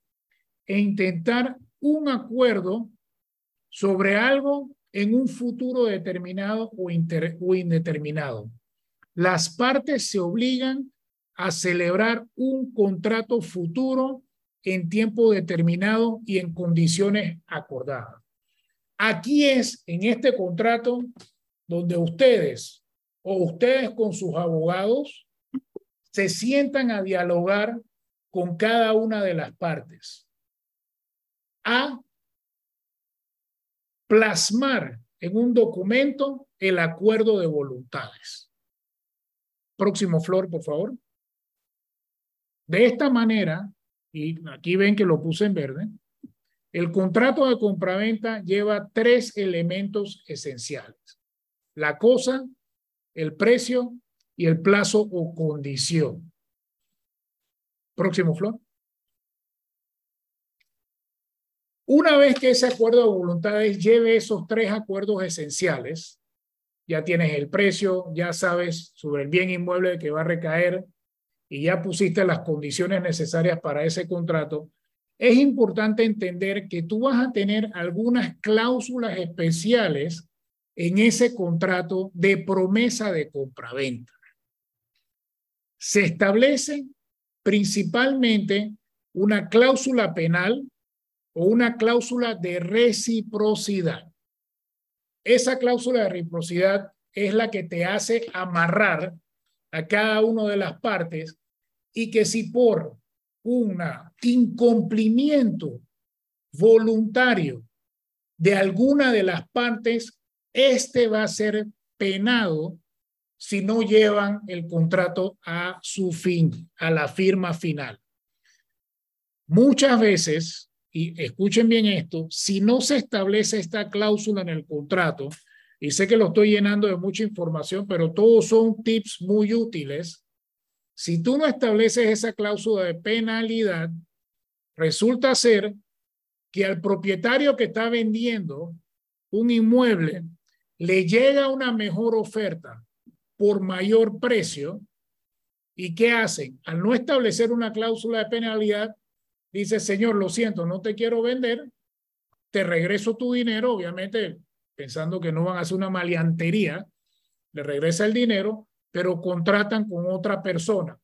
e intentar un acuerdo sobre algo en un futuro determinado o, indeterminado. Las partes se obligan a celebrar un contrato futuro en tiempo determinado y en condiciones acordadas. Aquí es, en este contrato, donde ustedes o ustedes con sus abogados se sientan a dialogar con cada una de las partes, a plasmar en un documento el acuerdo de voluntades. Próximo, Flor, por favor. De esta manera, y aquí ven que lo puse en verde, el contrato de compraventa lleva tres elementos esenciales. La cosa, el precio y el plazo o condición. Próximo, Flor. Una vez que ese acuerdo de voluntades lleve esos tres acuerdos esenciales, ya tienes el precio, ya sabes sobre el bien inmueble que va a recaer y ya pusiste las condiciones necesarias para ese contrato, es importante entender que tú vas a tener algunas cláusulas especiales en ese contrato de promesa de compraventa. Se establece principalmente una cláusula penal o una cláusula de reciprocidad. Esa cláusula de reciprocidad es la que te hace amarrar a cada una de las partes y que si por un incumplimiento voluntario de alguna de las partes, este va a ser penado si no llevan el contrato a su fin, a la firma final. Muchas veces y escuchen bien esto, si no se establece esta cláusula en el contrato, y sé que lo estoy llenando de mucha información, pero todos son tips muy útiles, si tú no estableces esa cláusula de penalidad, resulta ser que al propietario que está vendiendo un inmueble le llega una mejor oferta por mayor precio. ¿Y qué hacen? Al no establecer una cláusula de penalidad, dice, Señor, lo siento, no te quiero vender, te regreso tu dinero, obviamente pensando que no van a hacer una maleantería, le regresa el dinero, pero contratan con otra persona,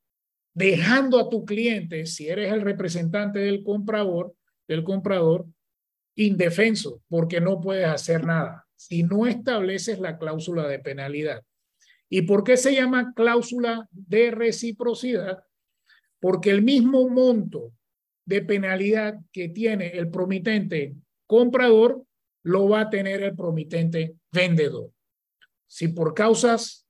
dejando a tu cliente, si eres el representante del comprador, del comprador, indefenso, porque no puedes hacer nada si no estableces la cláusula de penalidad. ¿Y por qué se llama cláusula de reciprocidad? Porque el mismo monto de penalidad que tiene el promitente comprador lo va a tener el promitente vendedor. Si por causas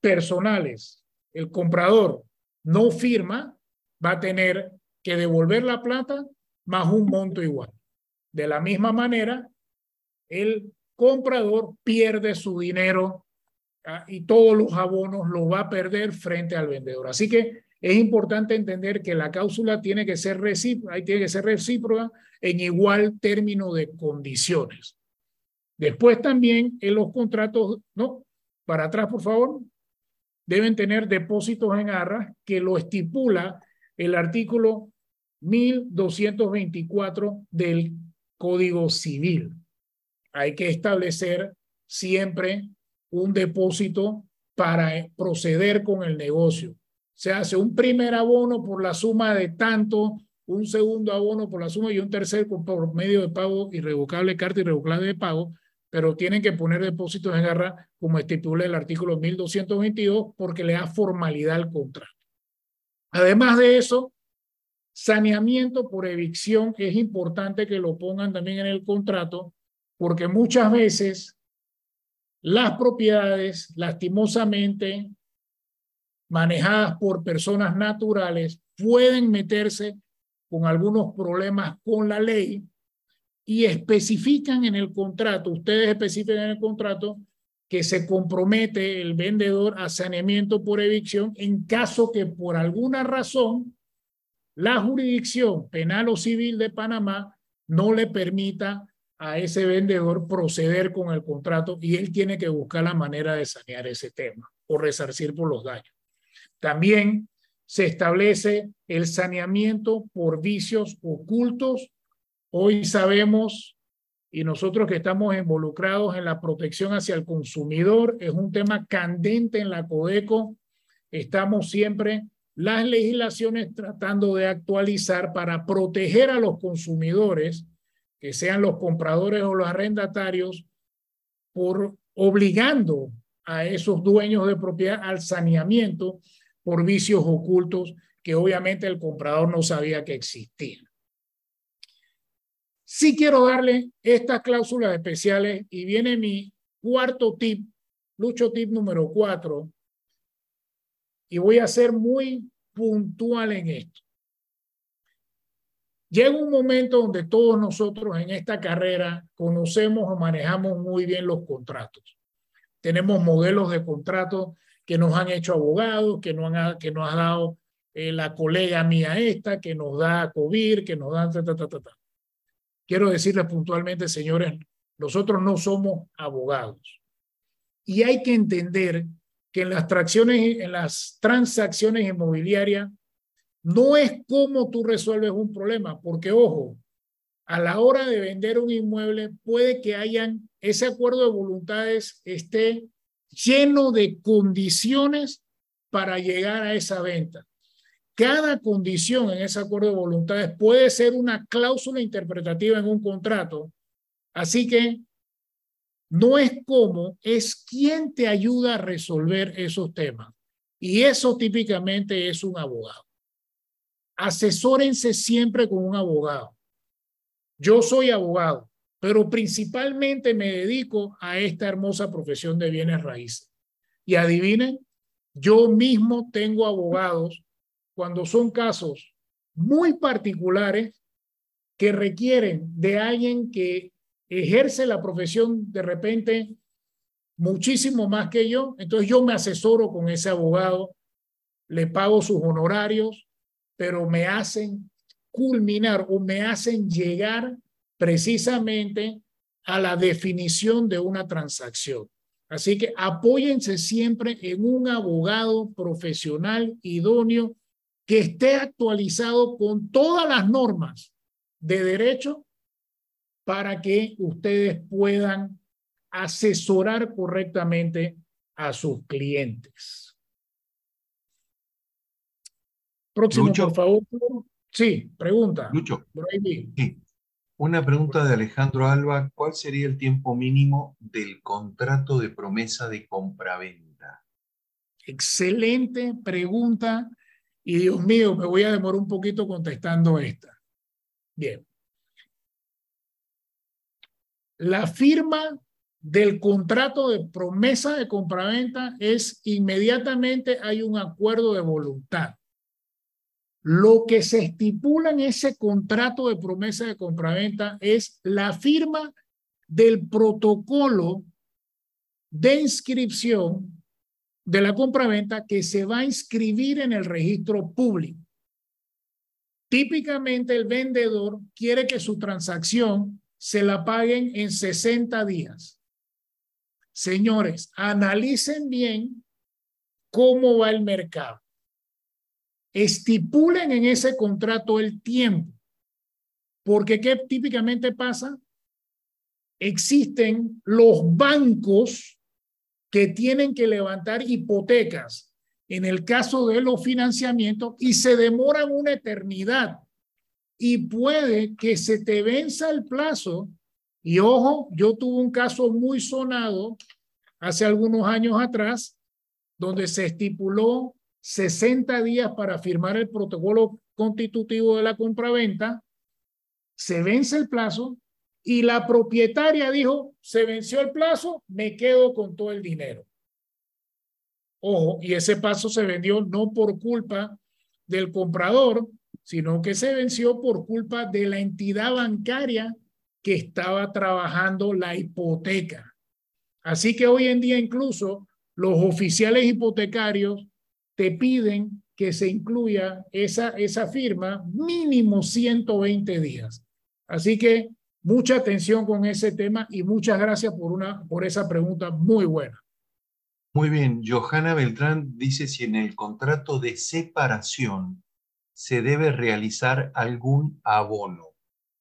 personales el comprador no firma, va a tener que devolver la plata más un monto igual. De la misma manera, el comprador pierde su dinero ah, y todos los abonos lo va a perder frente al vendedor. Así que es importante entender que la cláusula tiene que ser recíproca, tiene que ser recíproca en igual término de condiciones. Después también en los contratos, no, para atrás por favor, deben tener depósitos en arras que lo estipula el artículo 1224 del Código Civil. Hay que establecer siempre un depósito para proceder con el negocio. Se hace un primer abono por la suma de tanto, un segundo abono por la suma y un tercer por medio de pago irrevocable, carta irrevocable de pago, pero tienen que poner depósitos en garra como estipula el artículo 1222 porque le da formalidad al contrato. Además de eso, saneamiento por evicción es importante que lo pongan también en el contrato porque muchas veces las propiedades, lastimosamente manejadas por personas naturales, pueden meterse con algunos problemas con la ley y especifican en el contrato, ustedes especifican en el contrato que se compromete el vendedor a saneamiento por evicción en caso que por alguna razón la jurisdicción penal o civil de Panamá no le permita a ese vendedor proceder con el contrato y él tiene que buscar la manera de sanear ese tema o resarcir por los daños. También se establece el saneamiento por vicios ocultos. Hoy sabemos, y nosotros que estamos involucrados en la protección hacia el consumidor, es un tema candente en la Codeco. Estamos siempre las legislaciones tratando de actualizar para proteger a los consumidores que sean los compradores o los arrendatarios, por obligando a esos dueños de propiedad al saneamiento por vicios ocultos que obviamente el comprador no sabía que existían. Sí quiero darle estas cláusulas especiales y viene mi cuarto tip, lucho tip número cuatro, y voy a ser muy puntual en esto. Llega un momento donde todos nosotros en esta carrera conocemos o manejamos muy bien los contratos. Tenemos modelos de contratos que nos han hecho abogados, que nos, han, que nos ha dado eh, la colega mía esta, que nos da COVID, que nos da... Quiero decirles puntualmente, señores, nosotros no somos abogados. Y hay que entender que en las, tracciones, en las transacciones inmobiliarias no es cómo tú resuelves un problema, porque ojo, a la hora de vender un inmueble puede que hayan ese acuerdo de voluntades esté lleno de condiciones para llegar a esa venta. Cada condición en ese acuerdo de voluntades puede ser una cláusula interpretativa en un contrato. Así que no es cómo, es quién te ayuda a resolver esos temas. Y eso típicamente es un abogado asesórense siempre con un abogado. Yo soy abogado, pero principalmente me dedico a esta hermosa profesión de bienes raíces. Y adivinen, yo mismo tengo abogados cuando son casos muy particulares que requieren de alguien que ejerce la profesión de repente muchísimo más que yo. Entonces yo me asesoro con ese abogado, le pago sus honorarios, pero me hacen culminar o me hacen llegar precisamente a la definición de una transacción. Así que apóyense siempre en un abogado profesional idóneo que esté actualizado con todas las normas de derecho para que ustedes puedan asesorar correctamente a sus clientes. Próximo, por favor. Sí, pregunta. Lucho. Sí. Una pregunta de Alejandro Alba. ¿Cuál sería el tiempo mínimo del contrato de promesa de compraventa? Excelente pregunta. Y Dios mío, me voy a demorar un poquito contestando esta. Bien. La firma del contrato de promesa de compraventa es inmediatamente hay un acuerdo de voluntad. Lo que se estipula en ese contrato de promesa de compraventa es la firma del protocolo de inscripción de la compraventa que se va a inscribir en el registro público. Típicamente el vendedor quiere que su transacción se la paguen en 60 días. Señores, analicen bien cómo va el mercado estipulen en ese contrato el tiempo. Porque ¿qué típicamente pasa? existen los bancos que tienen que levantar hipotecas en el caso de los financiamientos y se demoran una eternidad y puede que se te venza el plazo. Y ojo, yo tuve un caso muy sonado hace algunos años atrás donde se estipuló 60 días para firmar el protocolo constitutivo de la compraventa, se vence el plazo y la propietaria dijo, se venció el plazo, me quedo con todo el dinero. Ojo, y ese paso se vendió no por culpa del comprador, sino que se venció por culpa de la entidad bancaria que estaba trabajando la hipoteca. Así que hoy en día incluso los oficiales hipotecarios te piden que se incluya esa, esa firma mínimo 120 días. Así que mucha atención con ese tema y muchas gracias por, una, por esa pregunta muy buena. Muy bien, Johanna Beltrán dice si en el contrato de separación se debe realizar algún abono.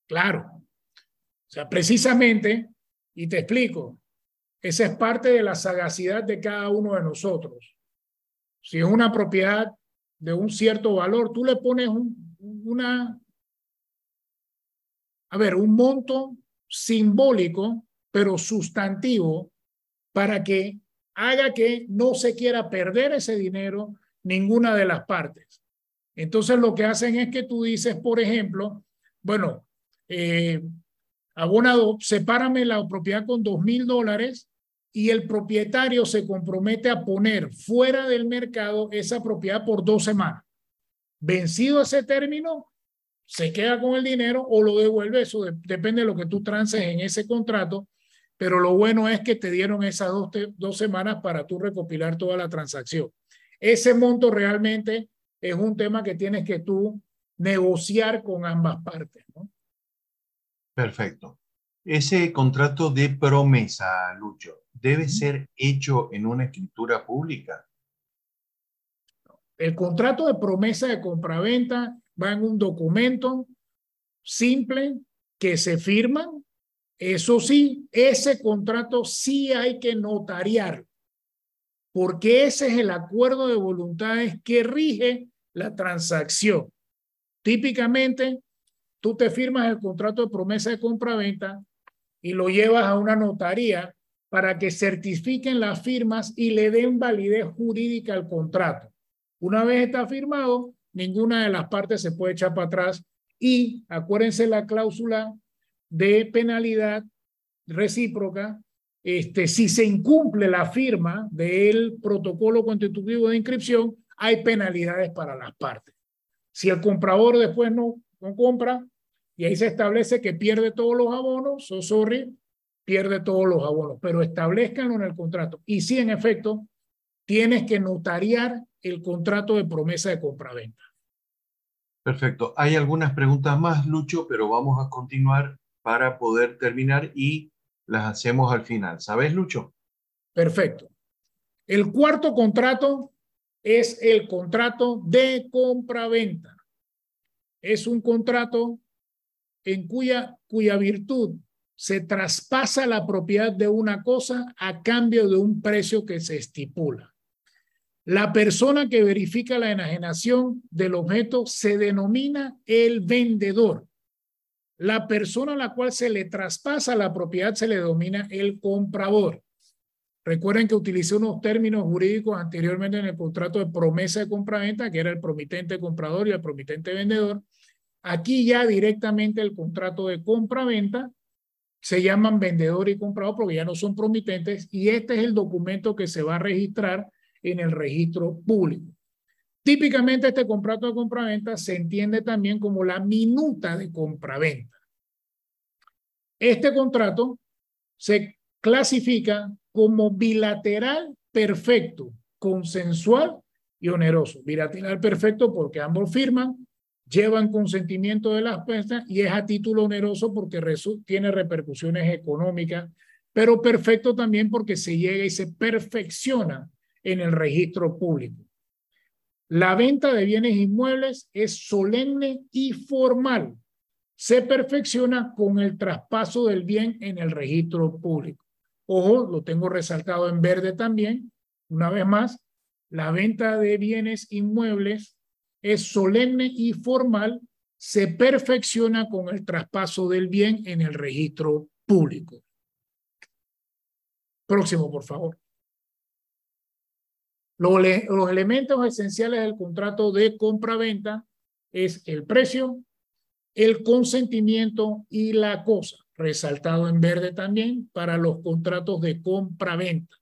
Claro. O sea, precisamente, y te explico, esa es parte de la sagacidad de cada uno de nosotros. Si es una propiedad de un cierto valor, tú le pones un, una, a ver, un monto simbólico, pero sustantivo, para que haga que no se quiera perder ese dinero ninguna de las partes. Entonces lo que hacen es que tú dices, por ejemplo, bueno, eh, abonado, sepárame la propiedad con dos mil dólares y el propietario se compromete a poner fuera del mercado esa propiedad por dos semanas. Vencido ese término, se queda con el dinero o lo devuelve, eso depende de lo que tú transes en ese contrato, pero lo bueno es que te dieron esas dos, dos semanas para tú recopilar toda la transacción. Ese monto realmente es un tema que tienes que tú negociar con ambas partes. Perfecto. Ese contrato de promesa, Lucho, debe ser hecho en una escritura pública. El contrato de promesa de compraventa va en un documento simple que se firma. Eso sí, ese contrato sí hay que notariar, porque ese es el acuerdo de voluntades que rige la transacción. Típicamente, tú te firmas el contrato de promesa de compraventa y lo llevas a una notaría para que certifiquen las firmas y le den validez jurídica al contrato. Una vez está firmado, ninguna de las partes se puede echar para atrás y acuérdense la cláusula de penalidad recíproca. Este, si se incumple la firma del protocolo constitutivo de inscripción, hay penalidades para las partes. Si el comprador después no, no compra y ahí se establece que pierde todos los abonos, so sorry, pierde todos los abonos, pero establezcanlo en el contrato. Y si en efecto tienes que notariar el contrato de promesa de compraventa. Perfecto. Hay algunas preguntas más, Lucho, pero vamos a continuar para poder terminar y las hacemos al final. ¿Sabes, Lucho? Perfecto. El cuarto contrato es el contrato de compraventa. Es un contrato en cuya, cuya virtud se traspasa la propiedad de una cosa a cambio de un precio que se estipula. La persona que verifica la enajenación del objeto se denomina el vendedor. La persona a la cual se le traspasa la propiedad se le denomina el comprador. Recuerden que utilicé unos términos jurídicos anteriormente en el contrato de promesa de compraventa, que era el promitente comprador y el promitente vendedor. Aquí ya directamente el contrato de compra-venta se llaman vendedor y comprador porque ya no son promitentes y este es el documento que se va a registrar en el registro público. Típicamente este contrato de compraventa se entiende también como la minuta de compraventa. Este contrato se clasifica como bilateral perfecto, consensual y oneroso. Bilateral perfecto porque ambos firman llevan consentimiento de las personas y es a título oneroso porque tiene repercusiones económicas, pero perfecto también porque se llega y se perfecciona en el registro público. La venta de bienes inmuebles es solemne y formal. se perfecciona con el traspaso del bien en el registro público. Ojo, lo tengo resaltado en verde también. Una vez más, la venta de bienes inmuebles es solemne y formal, se perfecciona con el traspaso del bien en el registro público. Próximo, por favor. Los, elementos esenciales del contrato de compra-venta es el precio, el consentimiento y la cosa, resaltado en verde también para los contratos de compra-venta.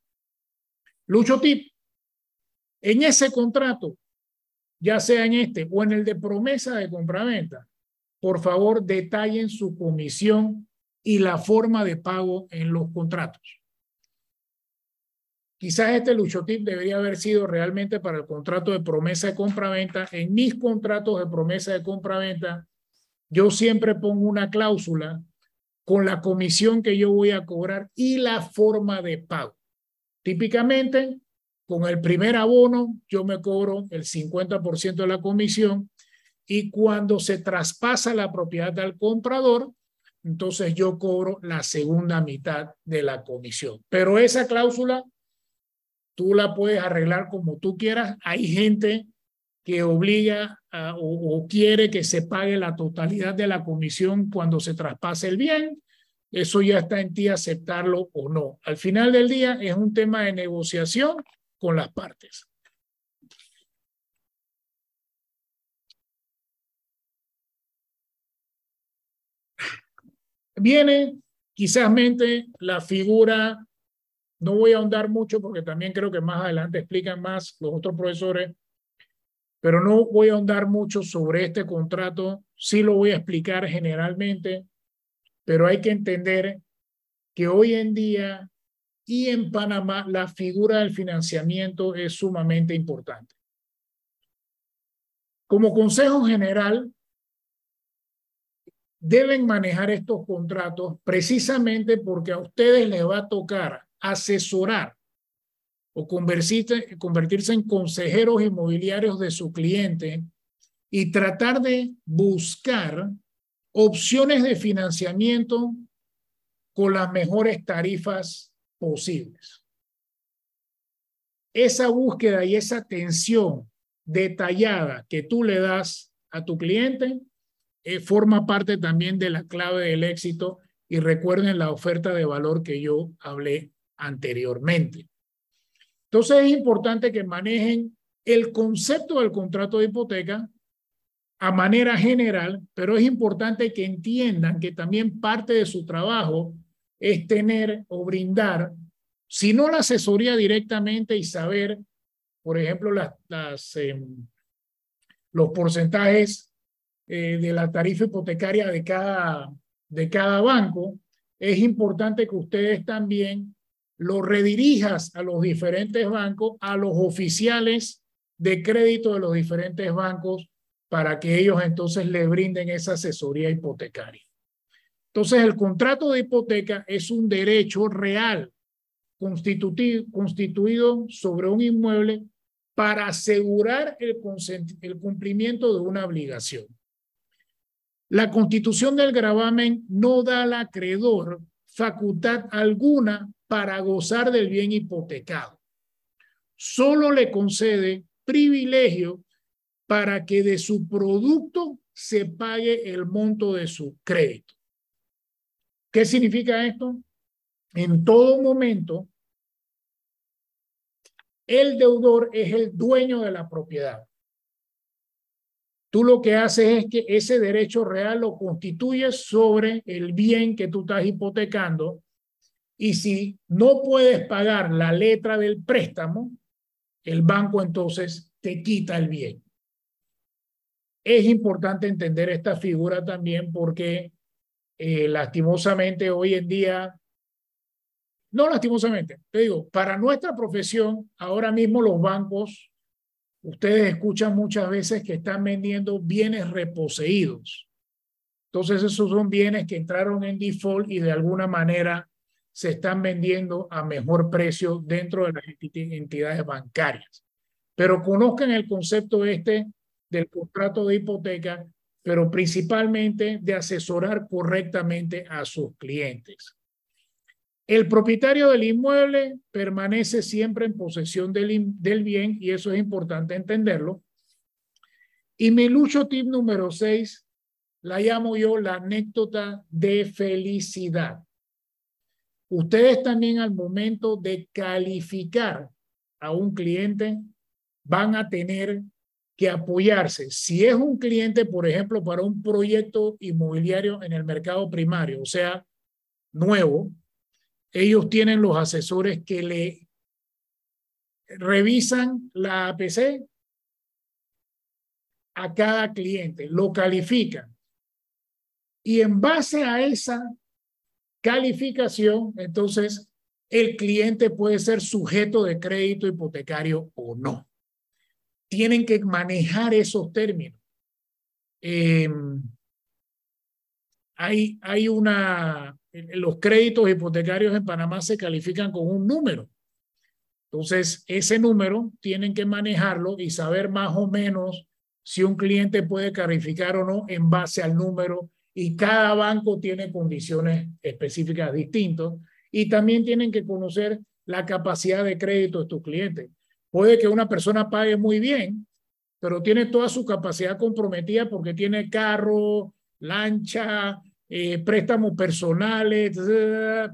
Lucho tip, en ese contrato, ya sea en este o en el de promesa de compra-venta, por favor detallen su comisión y la forma de pago en los contratos. Quizás este lucho tip debería haber sido realmente para el contrato de promesa de compra-venta. En mis contratos de promesa de compra-venta, yo siempre pongo una cláusula con la comisión que yo voy a cobrar y la forma de pago. Típicamente, con el primer abono, yo me cobro el 50% de la comisión y cuando se traspasa la propiedad al comprador, entonces yo cobro la segunda mitad de la comisión. Pero esa cláusula tú la puedes arreglar como tú quieras. Hay gente que obliga o, quiere que se pague la totalidad de la comisión cuando se traspase el bien. Eso ya está en ti aceptarlo o no. Al final del día es un tema de negociación con las partes. Viene quizás mente la figura, no voy a ahondar mucho porque también creo que más adelante explican más los otros profesores, pero no voy a ahondar mucho sobre este contrato, sí lo voy a explicar generalmente, pero hay que entender que hoy en día y en Panamá la figura del financiamiento es sumamente importante. Como consejo general, deben manejar estos contratos precisamente porque a ustedes les va a tocar asesorar o convertirse, convertirse en consejeros inmobiliarios de su cliente y tratar de buscar opciones de financiamiento con las mejores tarifas posibles. Esa búsqueda y esa atención detallada que tú le das a tu cliente eh, forma parte también de la clave del éxito y recuerden la oferta de valor que yo hablé anteriormente. Entonces es importante que manejen el concepto del contrato de hipoteca a manera general, pero es importante que entiendan que también parte de su trabajo es tener o brindar, si no la asesoría directamente y saber, por ejemplo, las, em, los porcentajes eh, de la tarifa hipotecaria de cada, de cada banco, es importante que ustedes también lo redirijas a los diferentes bancos, a los oficiales de crédito de los diferentes bancos, para que ellos entonces le brinden esa asesoría hipotecaria. Entonces, el contrato de hipoteca es un derecho real constituido sobre un inmueble para asegurar el, el cumplimiento de una obligación. La constitución del gravamen no da al acreedor facultad alguna para gozar del bien hipotecado. Solo le concede privilegio para que de su producto se pague el monto de su crédito. ¿Qué significa esto? En todo momento, el deudor es el dueño de la propiedad. Tú lo que haces es que ese derecho real lo constituyes sobre el bien que tú estás hipotecando y si no puedes pagar la letra del préstamo, el banco entonces te quita el bien. Es importante entender esta figura también porque eh, lastimosamente hoy en día, no lastimosamente, te digo, para nuestra profesión, ahora mismo los bancos, ustedes escuchan muchas veces que están vendiendo bienes reposeídos. Entonces esos son bienes que entraron en default y de alguna manera se están vendiendo a mejor precio dentro de las entidades bancarias. Pero conozcan el concepto este del contrato de hipoteca pero principalmente de asesorar correctamente a sus clientes. El propietario del inmueble permanece siempre en posesión del, del bien y eso es importante entenderlo. Y mi lucho tip número seis la llamo yo la anécdota de felicidad. Ustedes también al momento de calificar a un cliente van a tener que apoyarse. Si es un cliente, por ejemplo, para un proyecto inmobiliario en el mercado primario, o sea, nuevo, ellos tienen los asesores que le revisan la APC a cada cliente, lo califican. Y en base a esa calificación, entonces el cliente puede ser sujeto de crédito hipotecario o no. Tienen que manejar esos términos. Em, hay, hay una, los créditos hipotecarios en Panamá se califican con un número. Entonces, ese número tienen que manejarlo y saber más o menos si un cliente puede calificar o no en base al número y cada banco tiene condiciones específicas distintas y también tienen que conocer la capacidad de crédito de tus clientes. Puede que una persona pague muy bien, pero tiene toda su capacidad comprometida porque tiene carro, lancha, eh, préstamos personales,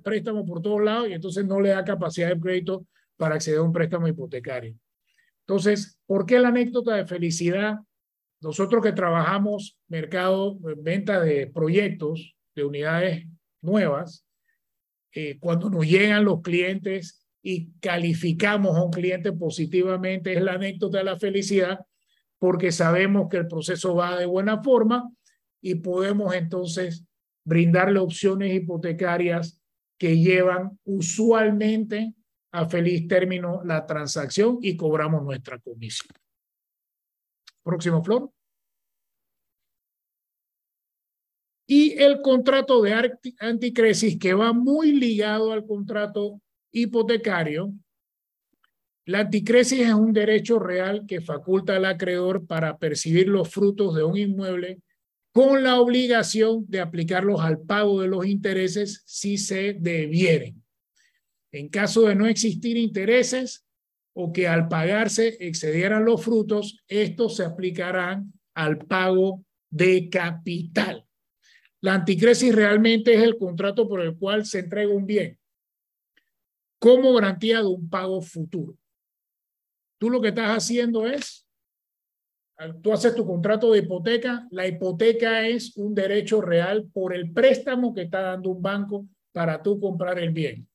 préstamos por todos lados y entonces no le da capacidad de crédito para acceder a un préstamo hipotecario. Entonces, ¿por qué la anécdota de felicidad? Nosotros que trabajamos mercado, venta de proyectos, de unidades nuevas, eh, cuando nos llegan los clientes y calificamos a un cliente positivamente, es la anécdota de la felicidad, porque sabemos que el proceso va de buena forma y podemos entonces brindarle opciones hipotecarias que llevan usualmente a feliz término la transacción y cobramos nuestra comisión. Próximo, Flor. Y el contrato de anticresis que va muy ligado al contrato hipotecario. La anticresis es un derecho real que faculta al acreedor para percibir los frutos de un inmueble con la obligación de aplicarlos al pago de los intereses si se debieren. En caso de no existir intereses o que al pagarse excedieran los frutos, estos se aplicarán al pago de capital. La anticresis realmente es el contrato por el cual se entrega un bien como garantía de un pago futuro. Tú lo que estás haciendo es tú haces tu contrato de hipoteca, la hipoteca es un derecho real por el préstamo que está dando un banco para tú comprar el bien.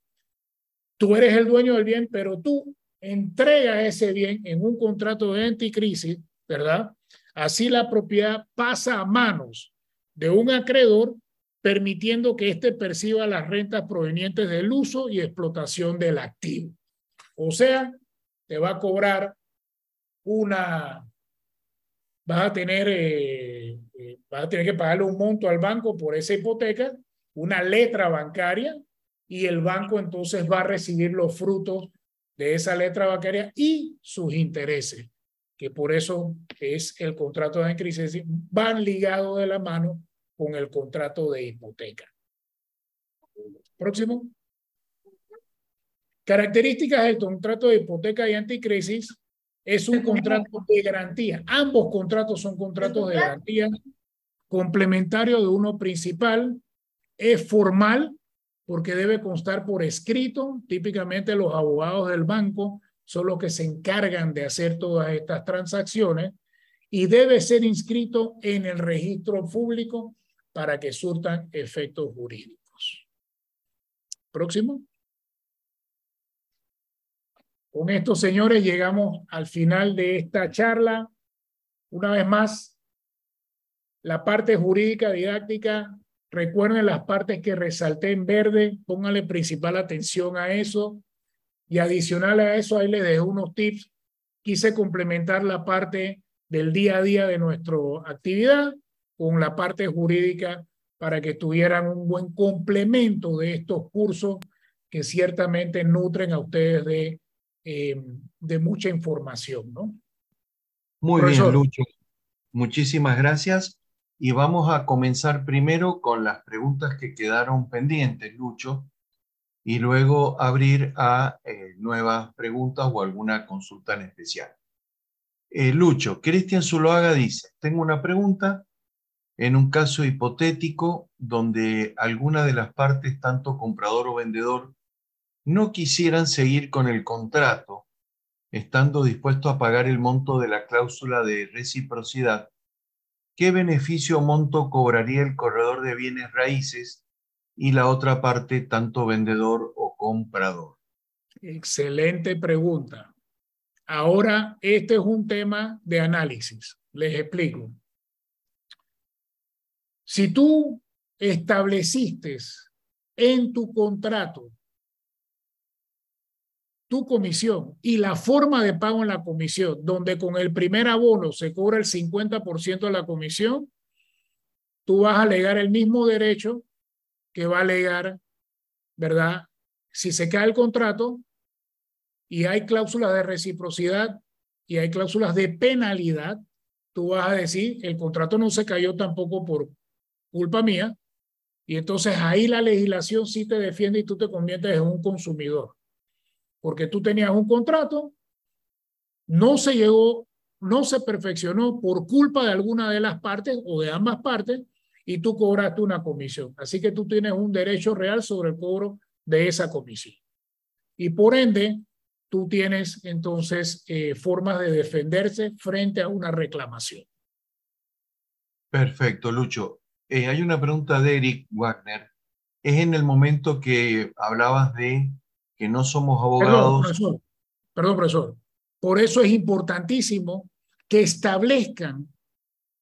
Tú eres el dueño del bien, pero tú entregas ese bien en un contrato de anticrisis, ¿verdad? Así la propiedad pasa a manos de un acreedor, permitiendo que éste perciba las rentas provenientes del uso y explotación del activo. O sea, te va a cobrar una vas a tener, eh, eh, vas a tener que pagarle un monto al banco por esa hipoteca, una letra bancaria, y el banco entonces va a recibir los frutos de esa letra bancaria y sus intereses, que por eso es el contrato de crisis, van ligados de la mano con el contrato de hipoteca. Próximo. Características del contrato de hipoteca y anticrisis es un contrato de garantía. Ambos contratos son contratos de garantía complementario de uno principal. Es formal porque debe constar por escrito. Típicamente los abogados del banco son los que se encargan de hacer todas estas transacciones y debe ser inscrito en el registro público para que surtan efectos jurídicos. Próximo. Con esto, señores, llegamos al final de esta charla. Una vez más, la parte jurídica didáctica, recuerden las partes que resalté en verde, pónganle principal atención a eso. Y adicional a eso, ahí les dejo unos tips. Quise complementar la parte del día a día de nuestra actividad con la parte jurídica para que tuvieran un buen complemento de estos cursos que ciertamente nutren a ustedes de eh, de mucha información, ¿no? Muy bien, Lucho. Muchísimas gracias. y vamos a comenzar primero con las preguntas que quedaron pendientes, Lucho, y luego abrir a eh, nuevas preguntas o alguna consulta en especial. Eh, Lucho, Cristian Zuloaga dice, tengo una pregunta en un caso hipotético donde alguna de las partes, tanto comprador o vendedor, no quisieran seguir con el contrato, estando dispuesto a pagar el monto de la cláusula de reciprocidad, ¿qué beneficio o monto cobraría el corredor de bienes raíces y la otra parte, tanto vendedor o comprador? Excelente pregunta. Ahora, este es un tema de análisis. Les explico. Si tú estableciste en tu contrato tu comisión y la forma de pago en la comisión, donde con el primer abono se cobra el 50% de la comisión, tú vas a alegar el mismo derecho que va a alegar, ¿verdad? Si se cae el contrato y hay cláusulas de reciprocidad y hay cláusulas de penalidad, tú vas a decir, el contrato no se cayó tampoco por culpa mía, y entonces ahí la legislación sí te defiende y tú te conviertes en un consumidor. Porque tú tenías un contrato, no se llegó, no se perfeccionó por culpa de alguna de las partes o de ambas partes y tú cobraste una comisión. Así que tú tienes un derecho real sobre el cobro de esa comisión. Y por ende, tú tienes entonces eh, formas de defenderse frente a una reclamación. Perfecto, Lucho. Eh, hay una pregunta de Eric Wagner. Es en el momento que hablabas de que no somos abogados. Perdón perdón, profesor. Por eso es importantísimo que establezcan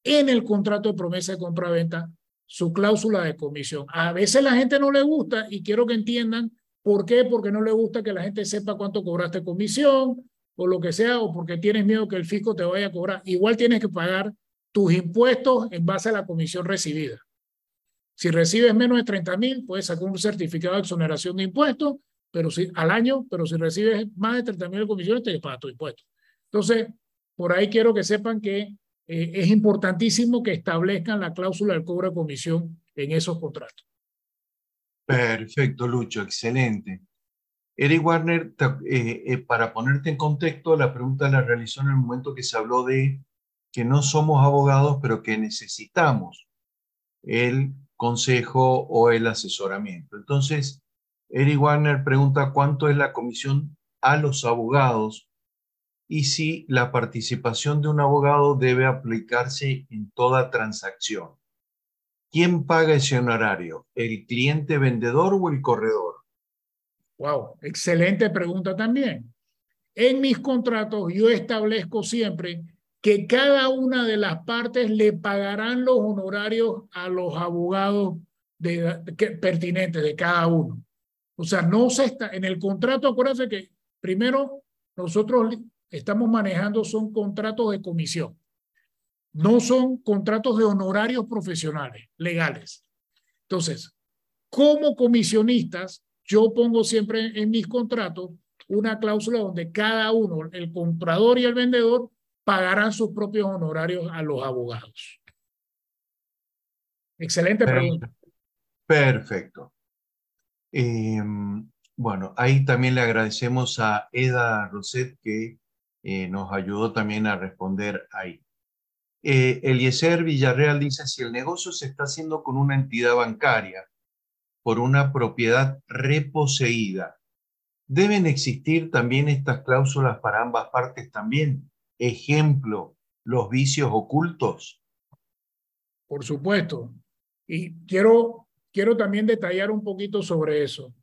en el contrato de promesa de compra-venta su cláusula de comisión. A veces la gente no le gusta y quiero que entiendan por qué, porque no le gusta que la gente sepa cuánto cobraste comisión o lo que sea, o porque tienes miedo que el fisco te vaya a cobrar. Igual tienes que pagar tus impuestos en base a la comisión recibida. Si recibes menos de 30 mil, puedes sacar un certificado de exoneración de impuestos, pero si, al año, pero si recibes más de 30 mil de comisiones, te pagas tu impuesto. Entonces, por ahí quiero que sepan que eh, es importantísimo que establezcan la cláusula del cobro de comisión en esos contratos. Perfecto, Lucho, excelente. Eric Warner, eh, eh, para ponerte en contexto, la pregunta la realizó en el momento que se habló de que no somos abogados, pero que necesitamos el consejo o el asesoramiento. Entonces, Eric Warner pregunta cuánto es la comisión a los abogados y si la participación de un abogado debe aplicarse en toda transacción. ¿Quién paga ese honorario? ¿El cliente vendedor o el corredor? Wow, excelente pregunta también. En mis contratos yo establezco siempre que cada una de las partes le pagarán los honorarios a los abogados pertinentes de cada uno. O sea, no se está, en el contrato, acuérdense que primero nosotros estamos manejando son contratos de comisión, no son contratos de honorarios profesionales, legales. Entonces, como comisionistas, yo pongo siempre en mis contratos una cláusula donde cada uno, el comprador y el vendedor, pagarán sus propios honorarios a los abogados. Excelente pregunta. Perfecto. Em, bueno, ahí también le agradecemos a Eda Roset que eh, nos ayudó también a responder ahí. Eh, Eliezer Villarreal dice, si el negocio se está haciendo con una entidad bancaria por una propiedad reposeída, ¿deben existir también estas cláusulas para ambas partes también? Ejemplo, los vicios ocultos? Por supuesto. Y quiero, quiero también detallar un poquito sobre eso.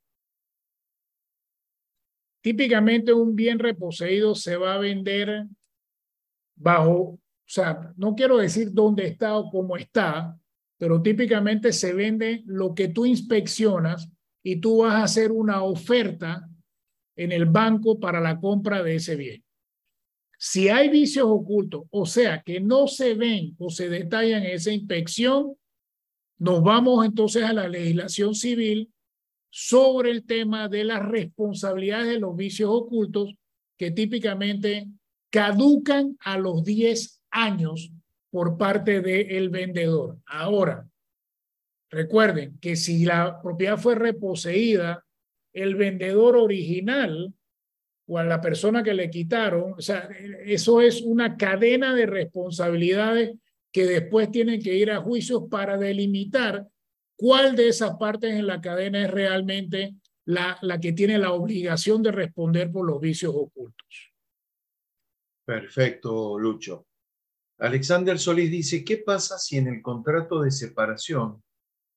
Típicamente un bien reposeído se va a vender bajo, o sea, no quiero decir dónde está o cómo está, pero típicamente se vende lo que tú inspeccionas y tú vas a hacer una oferta en el banco para la compra de ese bien. Si hay vicios ocultos, o sea, que no se ven o se detallan en esa inspección, nos vamos entonces a la legislación civil sobre el tema de las responsabilidades de los vicios ocultos que típicamente caducan a los 10 años por parte del vendedor. Ahora, recuerden que si la propiedad fue reposeída, el vendedor original o a la persona que le quitaron, o sea, eso es una cadena de responsabilidades que después tienen que ir a juicios para delimitar cuál de esas partes en la cadena es realmente la, la que tiene la obligación de responder por los vicios ocultos. Perfecto, Lucho. Alexander Solís dice, ¿qué pasa si en el contrato de separación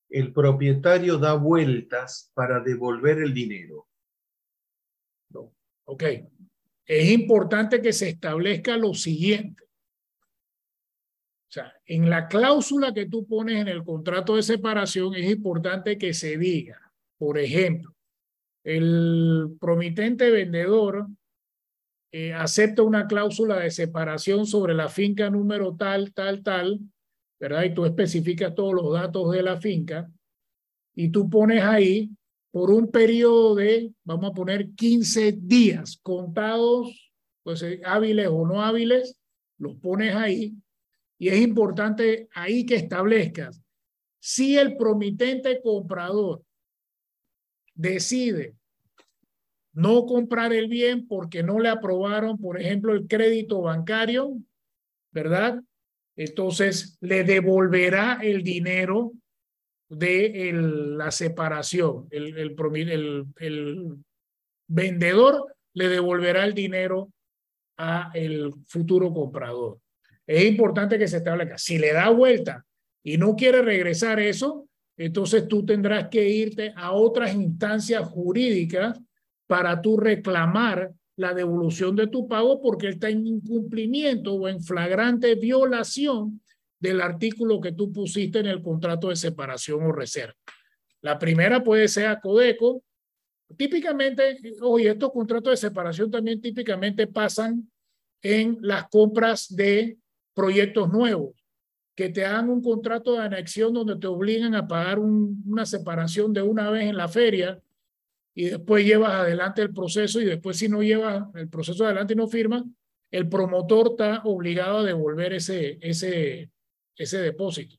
el propietario da vueltas para devolver el dinero? Ok. Es importante que se establezca lo siguiente. O sea, en la cláusula que tú pones en el contrato de separación es importante que se diga, por ejemplo, el promitente vendedor eh, acepta una cláusula de separación sobre la finca número tal, tal, tal, ¿verdad? Y tú especificas todos los datos de la finca y tú pones ahí por un periodo de, vamos a poner 15 días contados, pues eh, hábiles o no hábiles, los pones ahí y es importante ahí que establezcas si el promitente comprador decide no comprar el bien porque no le aprobaron, por ejemplo, el crédito bancario, ¿verdad? Entonces le devolverá el dinero de la separación. El, vendedor le devolverá el dinero a el futuro comprador. Es importante que se establezca. Si le da vuelta y no quiere regresar eso, entonces tú tendrás que irte a otras instancias jurídicas para tú reclamar la devolución de tu pago porque él está en incumplimiento o en flagrante violación del artículo que tú pusiste en el contrato de separación o reserva. La primera puede ser a Codeco. Típicamente, oye, estos contratos de separación también típicamente pasan en las compras de proyectos nuevos, que te hagan un contrato de anexión donde te obligan a pagar una separación de una vez en la feria y después llevas adelante el proceso y después si no llevas el proceso adelante y no firma el promotor está obligado a devolver ese, ese, ese depósito.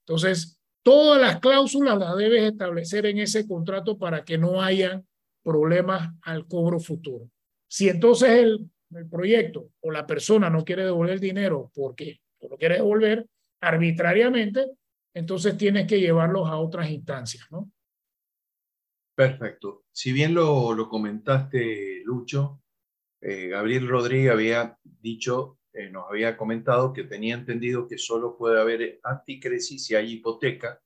Entonces, todas las cláusulas las debes establecer en ese contrato para que no haya problemas al cobro futuro. Si entonces el, el proyecto o la persona no quiere devolver el dinero porque lo quiere devolver arbitrariamente, entonces tienes que llevarlos a otras instancias, ¿no? Perfecto. Si bien lo, lo comentaste, Lucho, eh, Gabriel Rodríguez había dicho, eh, nos había comentado que tenía entendido que solo puede haber anticresis si hay hipoteca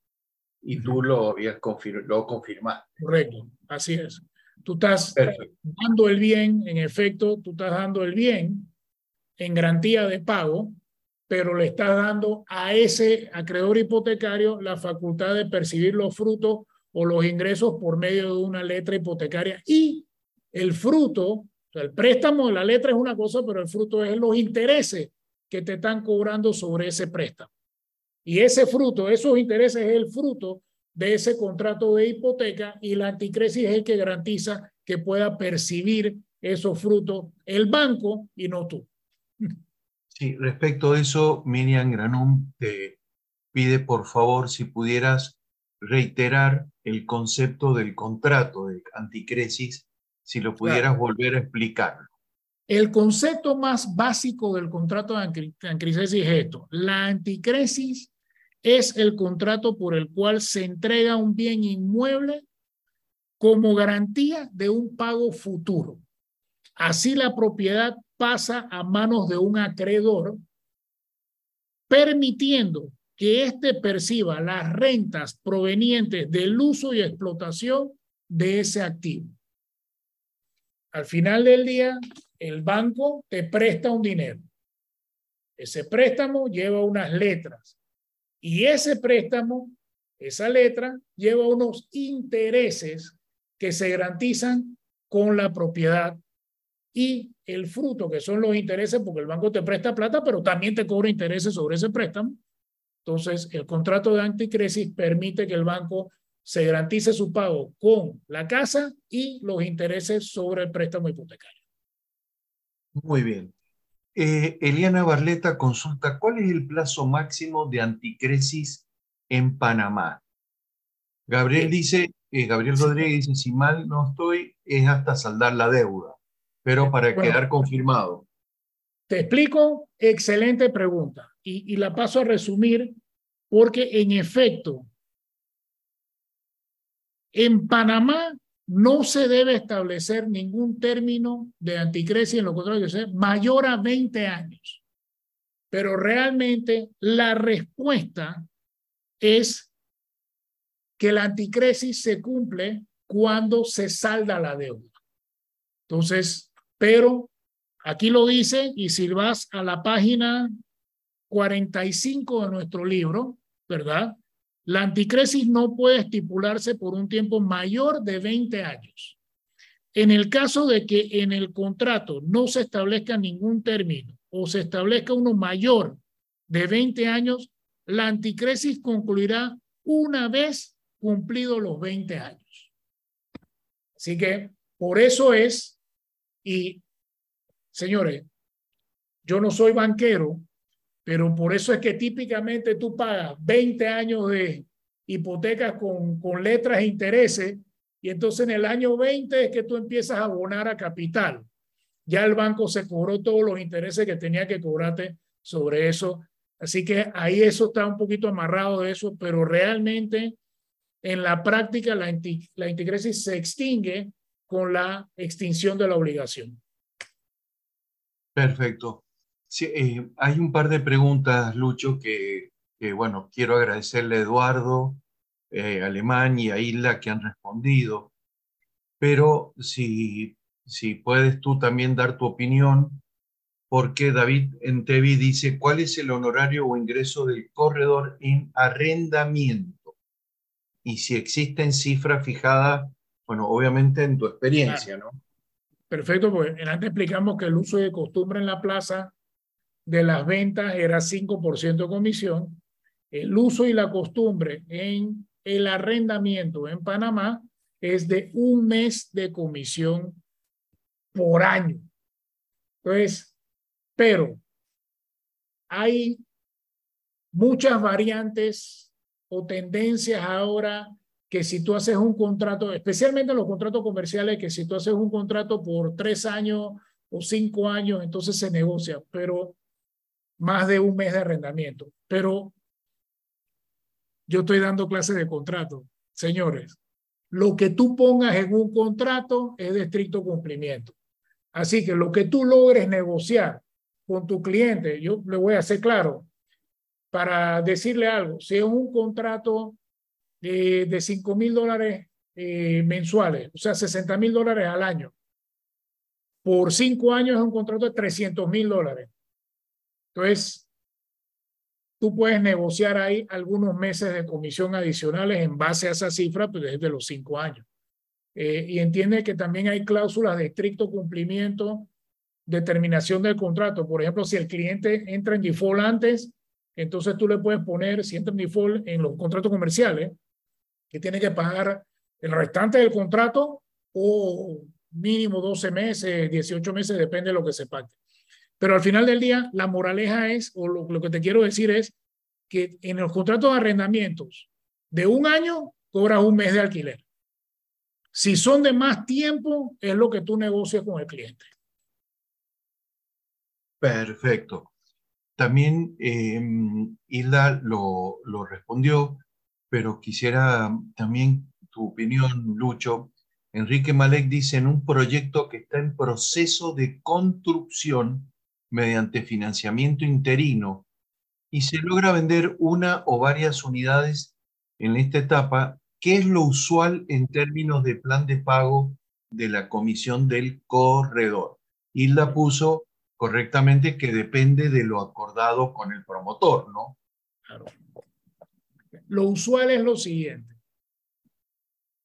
y tú lo habías confir lo confirmaste. Correcto, así es. Tú estás dando el bien, en efecto, tú estás dando el bien en garantía de pago, pero le estás dando a ese acreedor hipotecario la facultad de percibir los frutos o los ingresos por medio de una letra hipotecaria y el fruto, el préstamo la letra es una cosa, pero el fruto es los intereses que te están cobrando sobre ese préstamo. Y ese fruto, esos intereses es el fruto de ese contrato de hipoteca y la anticresis es el que garantiza que pueda percibir esos frutos el banco y no tú. Sí, respecto a eso, Miriam Granum te pide por favor si pudieras reiterar el concepto del contrato de anticresis, si lo pudieras volver a explicarlo. El concepto más básico del contrato de anticresis es esto. La anticresis es el contrato por el cual se entrega un bien inmueble como garantía de un pago futuro. Así la propiedad pasa a manos de un acreedor, permitiendo que éste perciba las rentas provenientes del uso y explotación de ese activo. Al final del día, el banco te presta un dinero. Ese préstamo lleva unas letras y ese préstamo, esa letra, lleva unos intereses que se garantizan con la propiedad y el fruto, que son los intereses, porque el banco te presta plata, pero también te cobra intereses sobre ese préstamo entonces, el contrato de anticresis permite que el banco se garantice su pago con la casa y los intereses sobre el préstamo hipotecario. Muy bien. Eh, Eliana Barleta consulta, ¿cuál es el plazo máximo de anticresis en Panamá? Gabriel dice, eh, Gabriel Rodríguez dice, si mal no estoy, es hasta saldar la deuda, pero para quedar confirmado. Te explico, excelente pregunta, y, y la paso a resumir porque en efecto, en Panamá no se debe establecer ningún término de anticresis en los contratos de mayor a 20 años. Pero realmente la respuesta es que la anticresis se cumple cuando se salda la deuda. Entonces, pero aquí lo dice, y si vas a la página 45 de nuestro libro, ¿verdad? La anticresis no puede estipularse por un tiempo mayor de 20 años. En el caso de que en el contrato no se establezca ningún término o se establezca uno mayor de 20 años, la anticresis concluirá una vez cumplidos los 20 años. Así que por eso es, y señores, yo no soy banquero, pero por eso es que típicamente tú pagas 20 años de hipotecas con, con letras e intereses y entonces en el año 20 es que tú empiezas a abonar a capital. Ya el banco se cobró todos los intereses que tenía que cobrarte sobre eso. Así que ahí eso está un poquito amarrado de eso, pero realmente en la práctica la, la integresis se extingue con la extinción de la obligación. Perfecto. Sí, eh, hay un par de preguntas, Lucho, que, bueno, quiero agradecerle a Eduardo, eh, Alemán y a Isla que han respondido, pero si, si puedes tú también dar tu opinión, porque David Entevi dice, ¿cuál es el honorario o ingreso del corredor en arrendamiento? Y si existen cifras fijadas, bueno, obviamente en tu experiencia, ¿no? Perfecto, pues antes explicamos que el uso de costumbre en la plaza de las ventas era 5% de comisión. El uso y la costumbre en el arrendamiento en Panamá es de un mes de comisión por año. Entonces, pero hay muchas variantes o tendencias ahora que si tú haces un contrato, especialmente los contratos comerciales, que si tú haces un contrato por tres años o cinco años, entonces se negocia, pero más de un mes de arrendamiento. Pero yo estoy dando clases de contrato. Señores, lo que tú pongas en un contrato es de estricto cumplimiento. Así que lo que tú logres negociar con tu cliente, yo le voy a hacer claro, para decirle algo, si es un contrato de, de 5 mil dólares eh, mensuales, o sea, 60 mil dólares al año, por cinco años es un contrato de 300 mil dólares. Entonces, tú puedes negociar ahí algunos meses de comisión adicionales en base a esa cifra pues, desde los cinco años. Eh, y entiende que también hay cláusulas de estricto cumplimiento, determinación del contrato. Por ejemplo, si el cliente entra en default antes, entonces tú le puedes poner, si entra en default en los contratos comerciales, que tiene que pagar el restante del contrato o mínimo 12 meses, 18 meses, depende de lo que se pacte. Pero al final del día, la moraleja es, o lo, que te quiero decir es, que en los contratos de arrendamientos de un año, cobras un mes de alquiler. Si son de más tiempo, es lo que tú negocias con el cliente. Perfecto. También eh, lo, lo respondió, pero quisiera también tu opinión, Lucho. Enrique Malek dice en un proyecto que está en proceso de construcción mediante financiamiento interino y se logra vender una o varias unidades en esta etapa, ¿qué es lo usual en términos de plan de pago de la comisión del corredor? Hilda puso correctamente que depende de lo acordado con el promotor, ¿no? Claro. Lo usual es lo siguiente.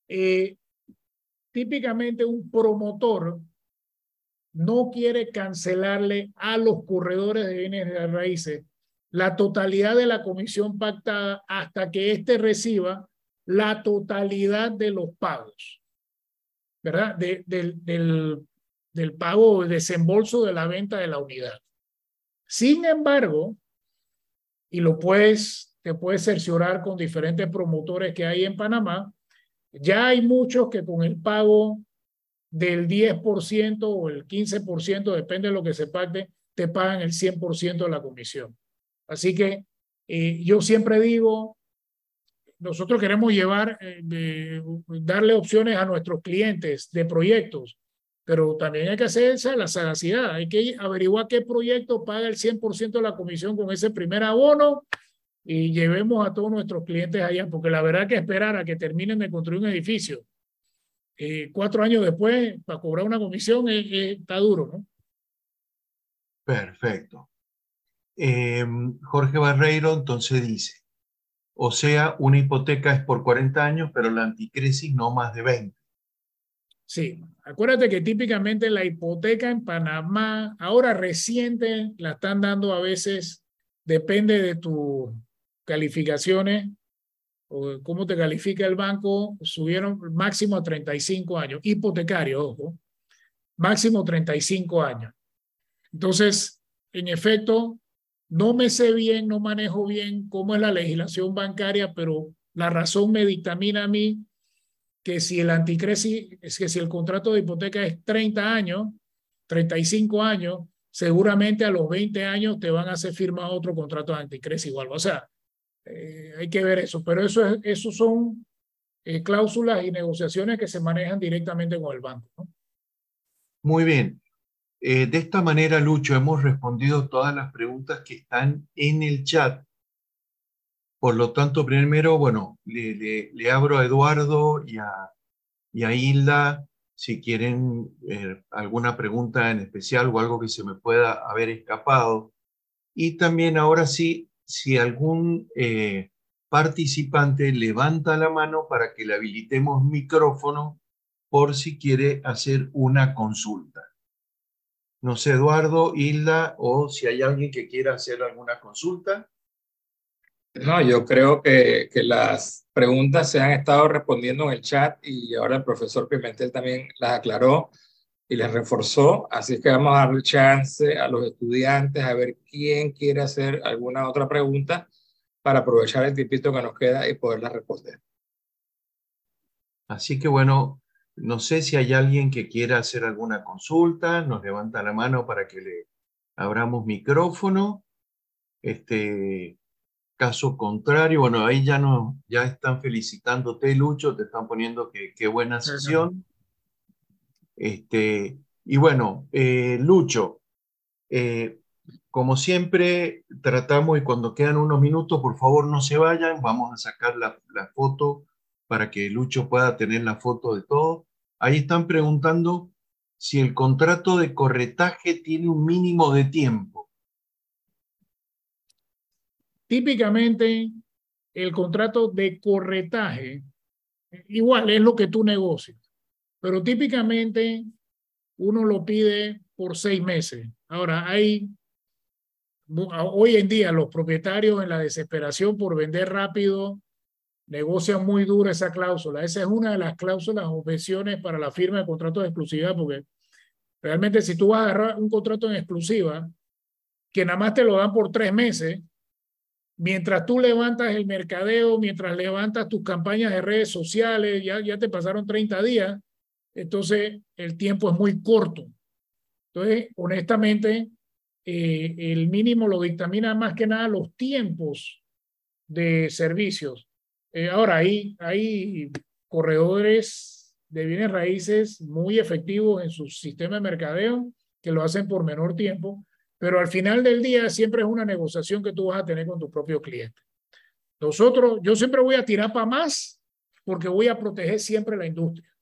Eh, típicamente un promotor no quiere cancelarle a los corredores de bienes de raíces la totalidad de la comisión pactada hasta que éste reciba la totalidad de los pagos, ¿verdad? del, del pago o desembolso de la venta de la unidad. Sin embargo, y lo puedes, te puedes cerciorar con diferentes promotores que hay en Panamá, ya hay muchos que con el pago del 10% o el 15%, depende de lo que se pacte, te pagan el 100% de la comisión. Así que eh, yo siempre digo, nosotros queremos llevar, eh, darle opciones a nuestros clientes de proyectos, pero también hay que hacerse la sagacidad, hay que averiguar qué proyecto paga el 100% de la comisión con ese primer abono y llevemos a todos nuestros clientes allá, porque la verdad que esperar a que terminen de construir un edificio eh, cuatro años después para cobrar una comisión está duro, ¿no? Perfecto. Em, Jorge Barreiro entonces dice, o sea, una hipoteca es por 40 años, pero la anticrisis no más de 20. Sí, acuérdate que típicamente la hipoteca en Panamá, ahora reciente, la están dando a veces, depende de tus calificaciones cómo te califica el banco, subieron máximo a 35 años, hipotecario, ojo, máximo 35 años. Entonces, en efecto, no me sé bien, no manejo bien cómo es la legislación bancaria, pero la razón me dictamina a mí que si el anticresis, es que si el contrato de hipoteca es 30 años, 35 años, seguramente a los 20 años te van a hacer firmar otro contrato de anticresis igual. O sea, eh, hay que ver eso, pero eso, es, eso son eh, cláusulas y negociaciones que se manejan directamente con el banco. Muy bien. Eh, de esta manera, Lucho, hemos respondido todas las preguntas que están en el chat. Por lo tanto, primero, bueno, le, le, abro a Eduardo y a, y a Hilda si quieren alguna pregunta en especial o algo que se me pueda haber escapado. Y también ahora sí, si algún eh, participante levanta la mano para que le habilitemos micrófono por si quiere hacer una consulta. No sé, Eduardo, Hilda, o si hay alguien que quiera hacer alguna consulta. No, yo creo que, que, las preguntas se han estado respondiendo en el chat y ahora el profesor Pimentel también las aclaró y les reforzó. Así que vamos a darle chance a los estudiantes a ver quién quiere hacer alguna otra pregunta para aprovechar el tipito que nos queda y poderla responder. Así que bueno, no sé si hay alguien que quiera hacer alguna consulta, nos levanta la mano para que le abramos micrófono. Este caso contrario, bueno, ahí ya no, ya están felicitándote, Lucho, te están poniendo que qué buena sesión. Este, y bueno, eh, Lucho, eh, como siempre, tratamos y cuando quedan unos minutos, por favor no se vayan, vamos a sacar la, la foto para que Lucho pueda tener la foto de todo. Ahí están preguntando si el contrato de corretaje tiene un mínimo de tiempo. Típicamente, el contrato de corretaje, igual es lo que tú negocias pero típicamente uno lo pide por seis meses. Ahora, hay, hoy en día los propietarios en la desesperación por vender rápido negocian muy duro esa cláusula. Esa es una de las cláusulas objeciones para la firma de contrato de exclusividad, porque realmente si tú vas a agarrar un contrato en exclusiva, que nada más te lo dan por tres meses, mientras tú levantas el mercadeo, mientras levantas tus campañas de redes sociales, ya, ya te pasaron 30 días, entonces el tiempo es muy corto. Entonces, honestamente, eh, el mínimo lo dictamina más que nada los tiempos de servicios. Eh, ahora, hay, hay corredores de bienes raíces muy efectivos en su sistema de mercadeo que lo hacen por menor tiempo, pero al final del día siempre es una negociación que tú vas a tener con tu propio cliente. Nosotros, yo siempre voy a tirar para más porque voy a proteger siempre la industria.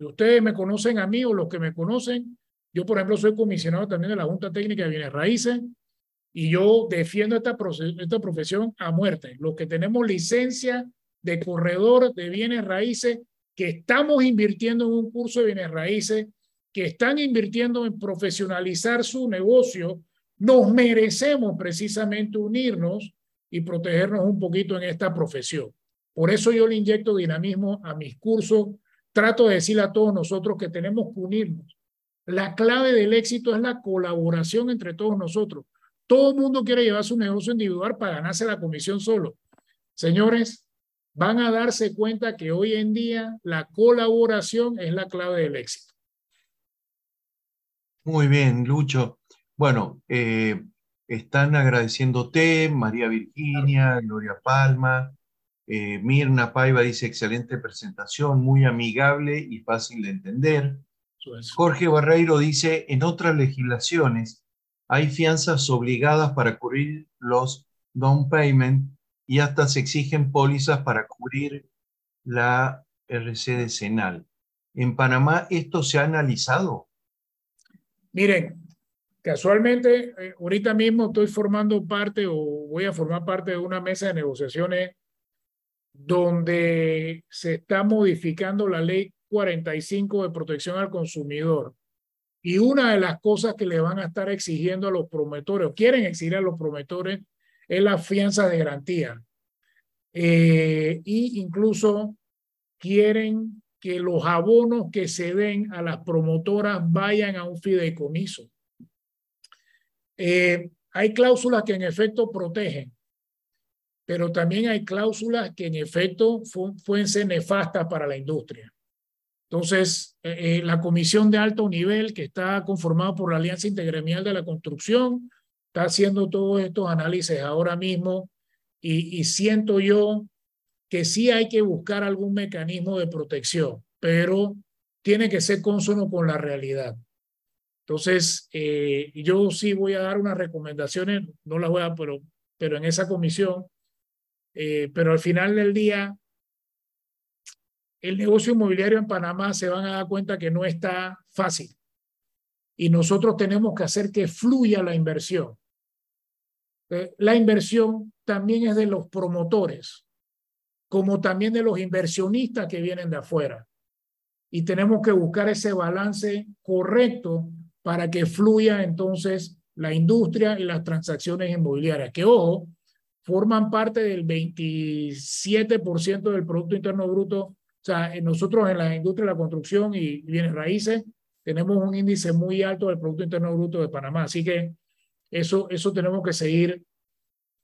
Ustedes me conocen a mí o los que me conocen, yo por ejemplo soy comisionado también de la Junta Técnica de Bienes Raíces y yo defiendo esta, esta profesión a muerte. Los que tenemos licencia de corredor de bienes raíces, que estamos invirtiendo en un curso de bienes raíces, que están invirtiendo en profesionalizar su negocio, nos merecemos precisamente unirnos y protegernos un poquito en esta profesión. Por eso yo le inyecto dinamismo a mis cursos trato de decirle a todos nosotros que tenemos que unirnos. La clave del éxito es la colaboración entre todos nosotros. Todo el mundo quiere llevar su negocio individual para ganarse la comisión solo. Señores, van a darse cuenta que hoy en día la colaboración es la clave del éxito. Muy bien, Lucho. Bueno, eh, están agradeciéndote, María Virginia, Gloria Palma, eh, Mirna Paiva dice excelente presentación, muy amigable y fácil de entender. Jorge Barreiro dice, en otras legislaciones hay fianzas obligadas para cubrir los down payment y hasta se exigen pólizas para cubrir la RC decenal. ¿En Panamá esto se ha analizado? Miren, casualmente, eh, ahorita mismo estoy formando parte o voy a formar parte de una mesa de negociaciones donde se está modificando la ley 45 de protección al consumidor. Y una de las cosas que le van a estar exigiendo a los promotores, o quieren exigir a los promotores, es la fianza de garantía. Eh, y incluso quieren que los abonos que se den a las promotoras vayan a un fideicomiso. Eh, hay cláusulas que en efecto protegen, pero también hay cláusulas que en efecto pueden ser nefastas para la industria. Entonces, eh, la comisión de alto nivel que está conformada por la Alianza Integremial de la Construcción está haciendo todos estos análisis ahora mismo y, siento yo que sí hay que buscar algún mecanismo de protección, pero tiene que ser consono con la realidad. Entonces, eh, yo sí voy a dar unas recomendaciones, no las voy a, pero, pero en esa comisión, eh, pero al final del día, el negocio inmobiliario en Panamá se van a dar cuenta que no está fácil. Y nosotros tenemos que hacer que fluya la inversión. Eh, la inversión también es de los promotores, como también de los inversionistas que vienen de afuera. Y tenemos que buscar ese balance correcto para que fluya entonces la industria y las transacciones inmobiliarias, que ojo, forman parte del 27% del Producto Interno Bruto. O sea, nosotros en la industria de la construcción y bienes raíces tenemos un índice muy alto del Producto Interno Bruto de Panamá. Así que eso, eso tenemos que seguir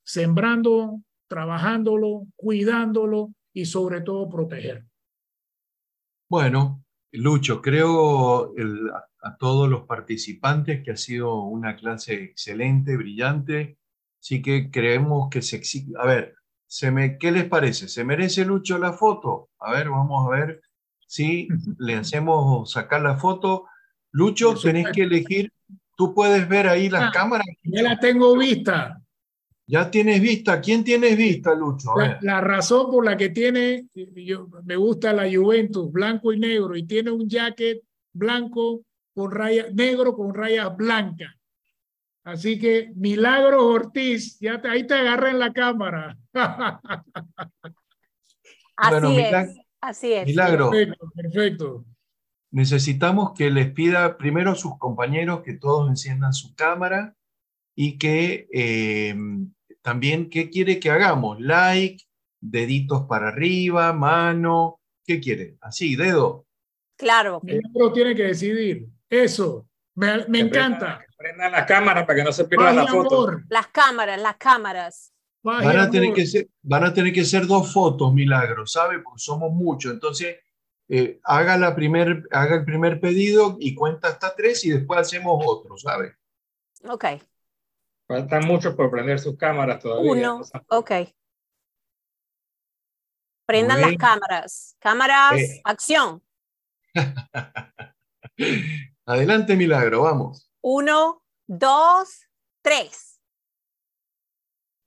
sembrando, trabajándolo, cuidándolo y sobre todo proteger. Bueno, Lucho, creo a, todos los participantes que ha sido una clase excelente, brillante. Así que creemos que se exige. A ver, se me, ¿qué les parece? ¿Se merece Lucho la foto? A ver, vamos a ver si le hacemos sacar la foto. Lucho, tenés que elegir. Tú puedes ver ahí las ah, cámaras. Ya la tengo vista. Ya tienes vista. ¿Quién tienes vista, Lucho? La, razón por la que tiene, yo, me gusta la Juventus, blanco y negro, y tiene un jacket blanco con rayas, negro con rayas blancas. Así que Milagro Ortiz, ya ahí te agarra en la cámara. [laughs] así es, así es. Milagro. Perfecto, perfecto. Necesitamos que les pida primero a sus compañeros que todos enciendan su cámara y que eh, también, ¿qué quiere que hagamos? Like, deditos para arriba, mano, ¿qué quiere? Así, dedo. Claro. El otro tiene que decidir. Eso, me, me encanta. Prendan la cámara para que no se pierda la foto. Las cámaras, las cámaras. Van a, tener que ser, van a tener que ser dos fotos, Milagro, ¿sabe? Porque somos muchos. Entonces, eh, haga, la primer, haga el primer pedido y cuenta hasta tres y después hacemos otro, ¿sabe? Ok. Faltan muchos por prender sus cámaras todavía. Uno, ok. Prendan las cámaras. Cámaras, eh. acción. [laughs] Adelante, Milagro, vamos. Uno, dos, tres.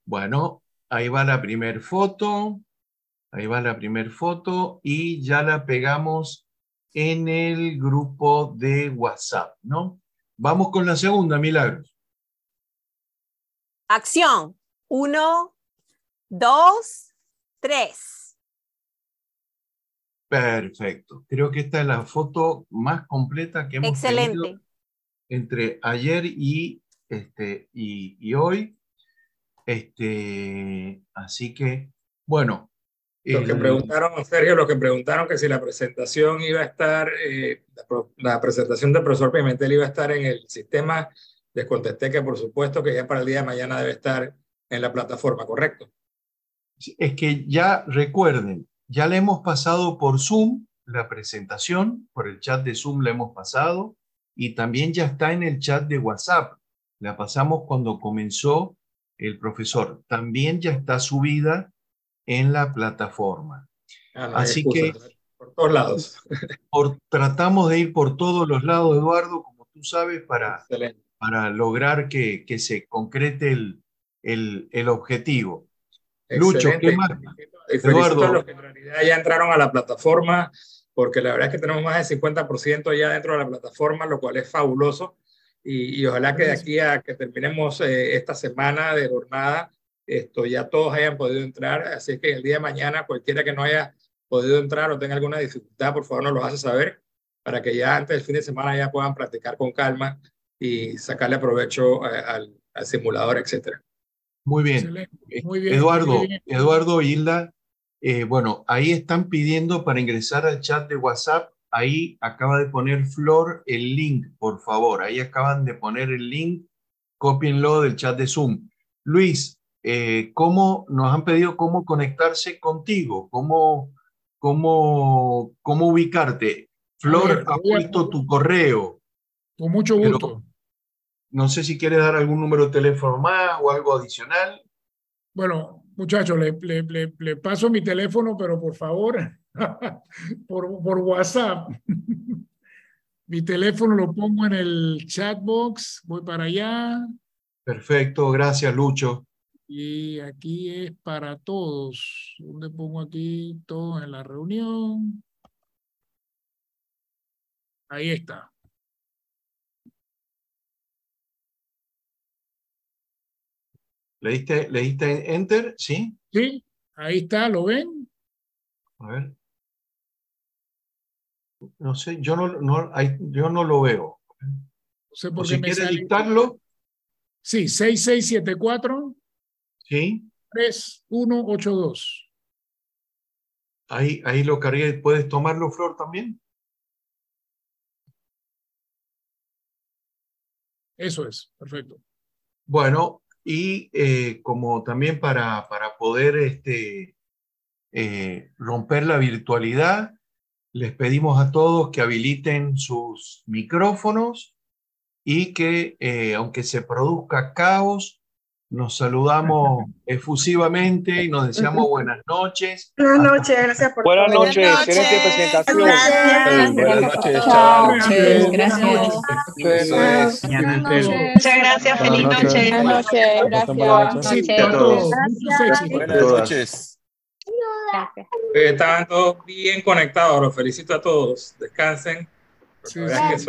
Bueno, ahí va la primer foto. Ahí va la primer foto y ya la pegamos en el grupo de WhatsApp, ¿no? Vamos con la segunda, Milagros. Acción. Uno, dos, tres. Perfecto. Creo que esta es la foto más completa que hemos Excelente. Entre ayer y, este, y, hoy. Este, así que, bueno. Lo que preguntaron, Sergio, lo que preguntaron que si la presentación iba a estar, eh, la, presentación del profesor Pimentel iba a estar en el sistema les contesté que por supuesto que ya para el día de mañana debe estar en la plataforma, ¿correcto? Es que ya recuerden, ya le hemos pasado por Zoom la presentación, por el chat de Zoom la hemos pasado y también ya está en el chat de WhatsApp. La pasamos cuando comenzó el profesor. También ya está subida en la plataforma. Ah, Así excusa, que Por todos lados. [laughs] por, tratamos de ir por todos los lados, Eduardo, como tú sabes, para, Excelente. para lograr que, que se concrete el, el, el objetivo. Lucho, ¿qué más? Felicito Eduardo. los que en realidad ya entraron a la plataforma, porque la verdad es que tenemos más del 50% ya dentro de la plataforma, lo cual es fabuloso. Y, y ojalá que de aquí a que terminemos eh, esta semana de jornada, esto ya todos hayan podido entrar. Así es que el día de mañana, cualquiera que no haya podido entrar o tenga alguna dificultad, por favor nos lo hace saber para que ya antes del fin de semana ya puedan practicar con calma y sacarle provecho eh, al, al simulador, etcétera. Muy bien. Muy bien, Eduardo, muy bien. Eduardo Hilda, eh, bueno, ahí están pidiendo para ingresar al chat de WhatsApp. Ahí acaba de poner Flor el link, por favor. Ahí acaban de poner el link. Cópienlo del chat de Zoom. Luis, eh, ¿cómo nos han pedido cómo conectarse contigo? ¿Cómo, cómo, cómo ubicarte? Flor ha puesto tu correo. Con mucho Pero- gusto. No sé si quieres dar algún número de teléfono más o algo adicional. Bueno, muchachos, le, le, le, le paso mi teléfono, pero por favor, [laughs] por, por WhatsApp. [laughs] Mi teléfono lo pongo en el chat box, voy para allá Perfecto, gracias, Lucho. y aquí es para todos. ¿Dónde pongo aquí todos en la reunión? Ahí está. ¿Le diste, le diste enter? ¿Sí? ¿Sí? Ahí está, ¿lo ven? A ver. No sé, yo no, no, ahí- yo no lo veo. No sé O por qué si me quiere sale. dictarlo, Sí, 6674 sí, 3182. ahí, ahí lo cargué. ¿Puedes tomarlo, Flor, también? Eso es, perfecto. Bueno, y eh, como también para, para poder este, eh, romper la virtualidad, les pedimos a todos que habiliten sus micrófonos y que, eh, aunque se produzca caos, nos saludamos efusivamente y nos deseamos [laughs] buenas noches. Buenas noches, gracias por Buenas noches, excelente presentación. Gracias. Buenas noches, Chao. Gracias. Muchas gracias, feliz Buenas noche. Buenas noches, gracias. Buenas noches. Gracias. Estaban todos bien conectados, los felicito a todos. Descansen. Gracias.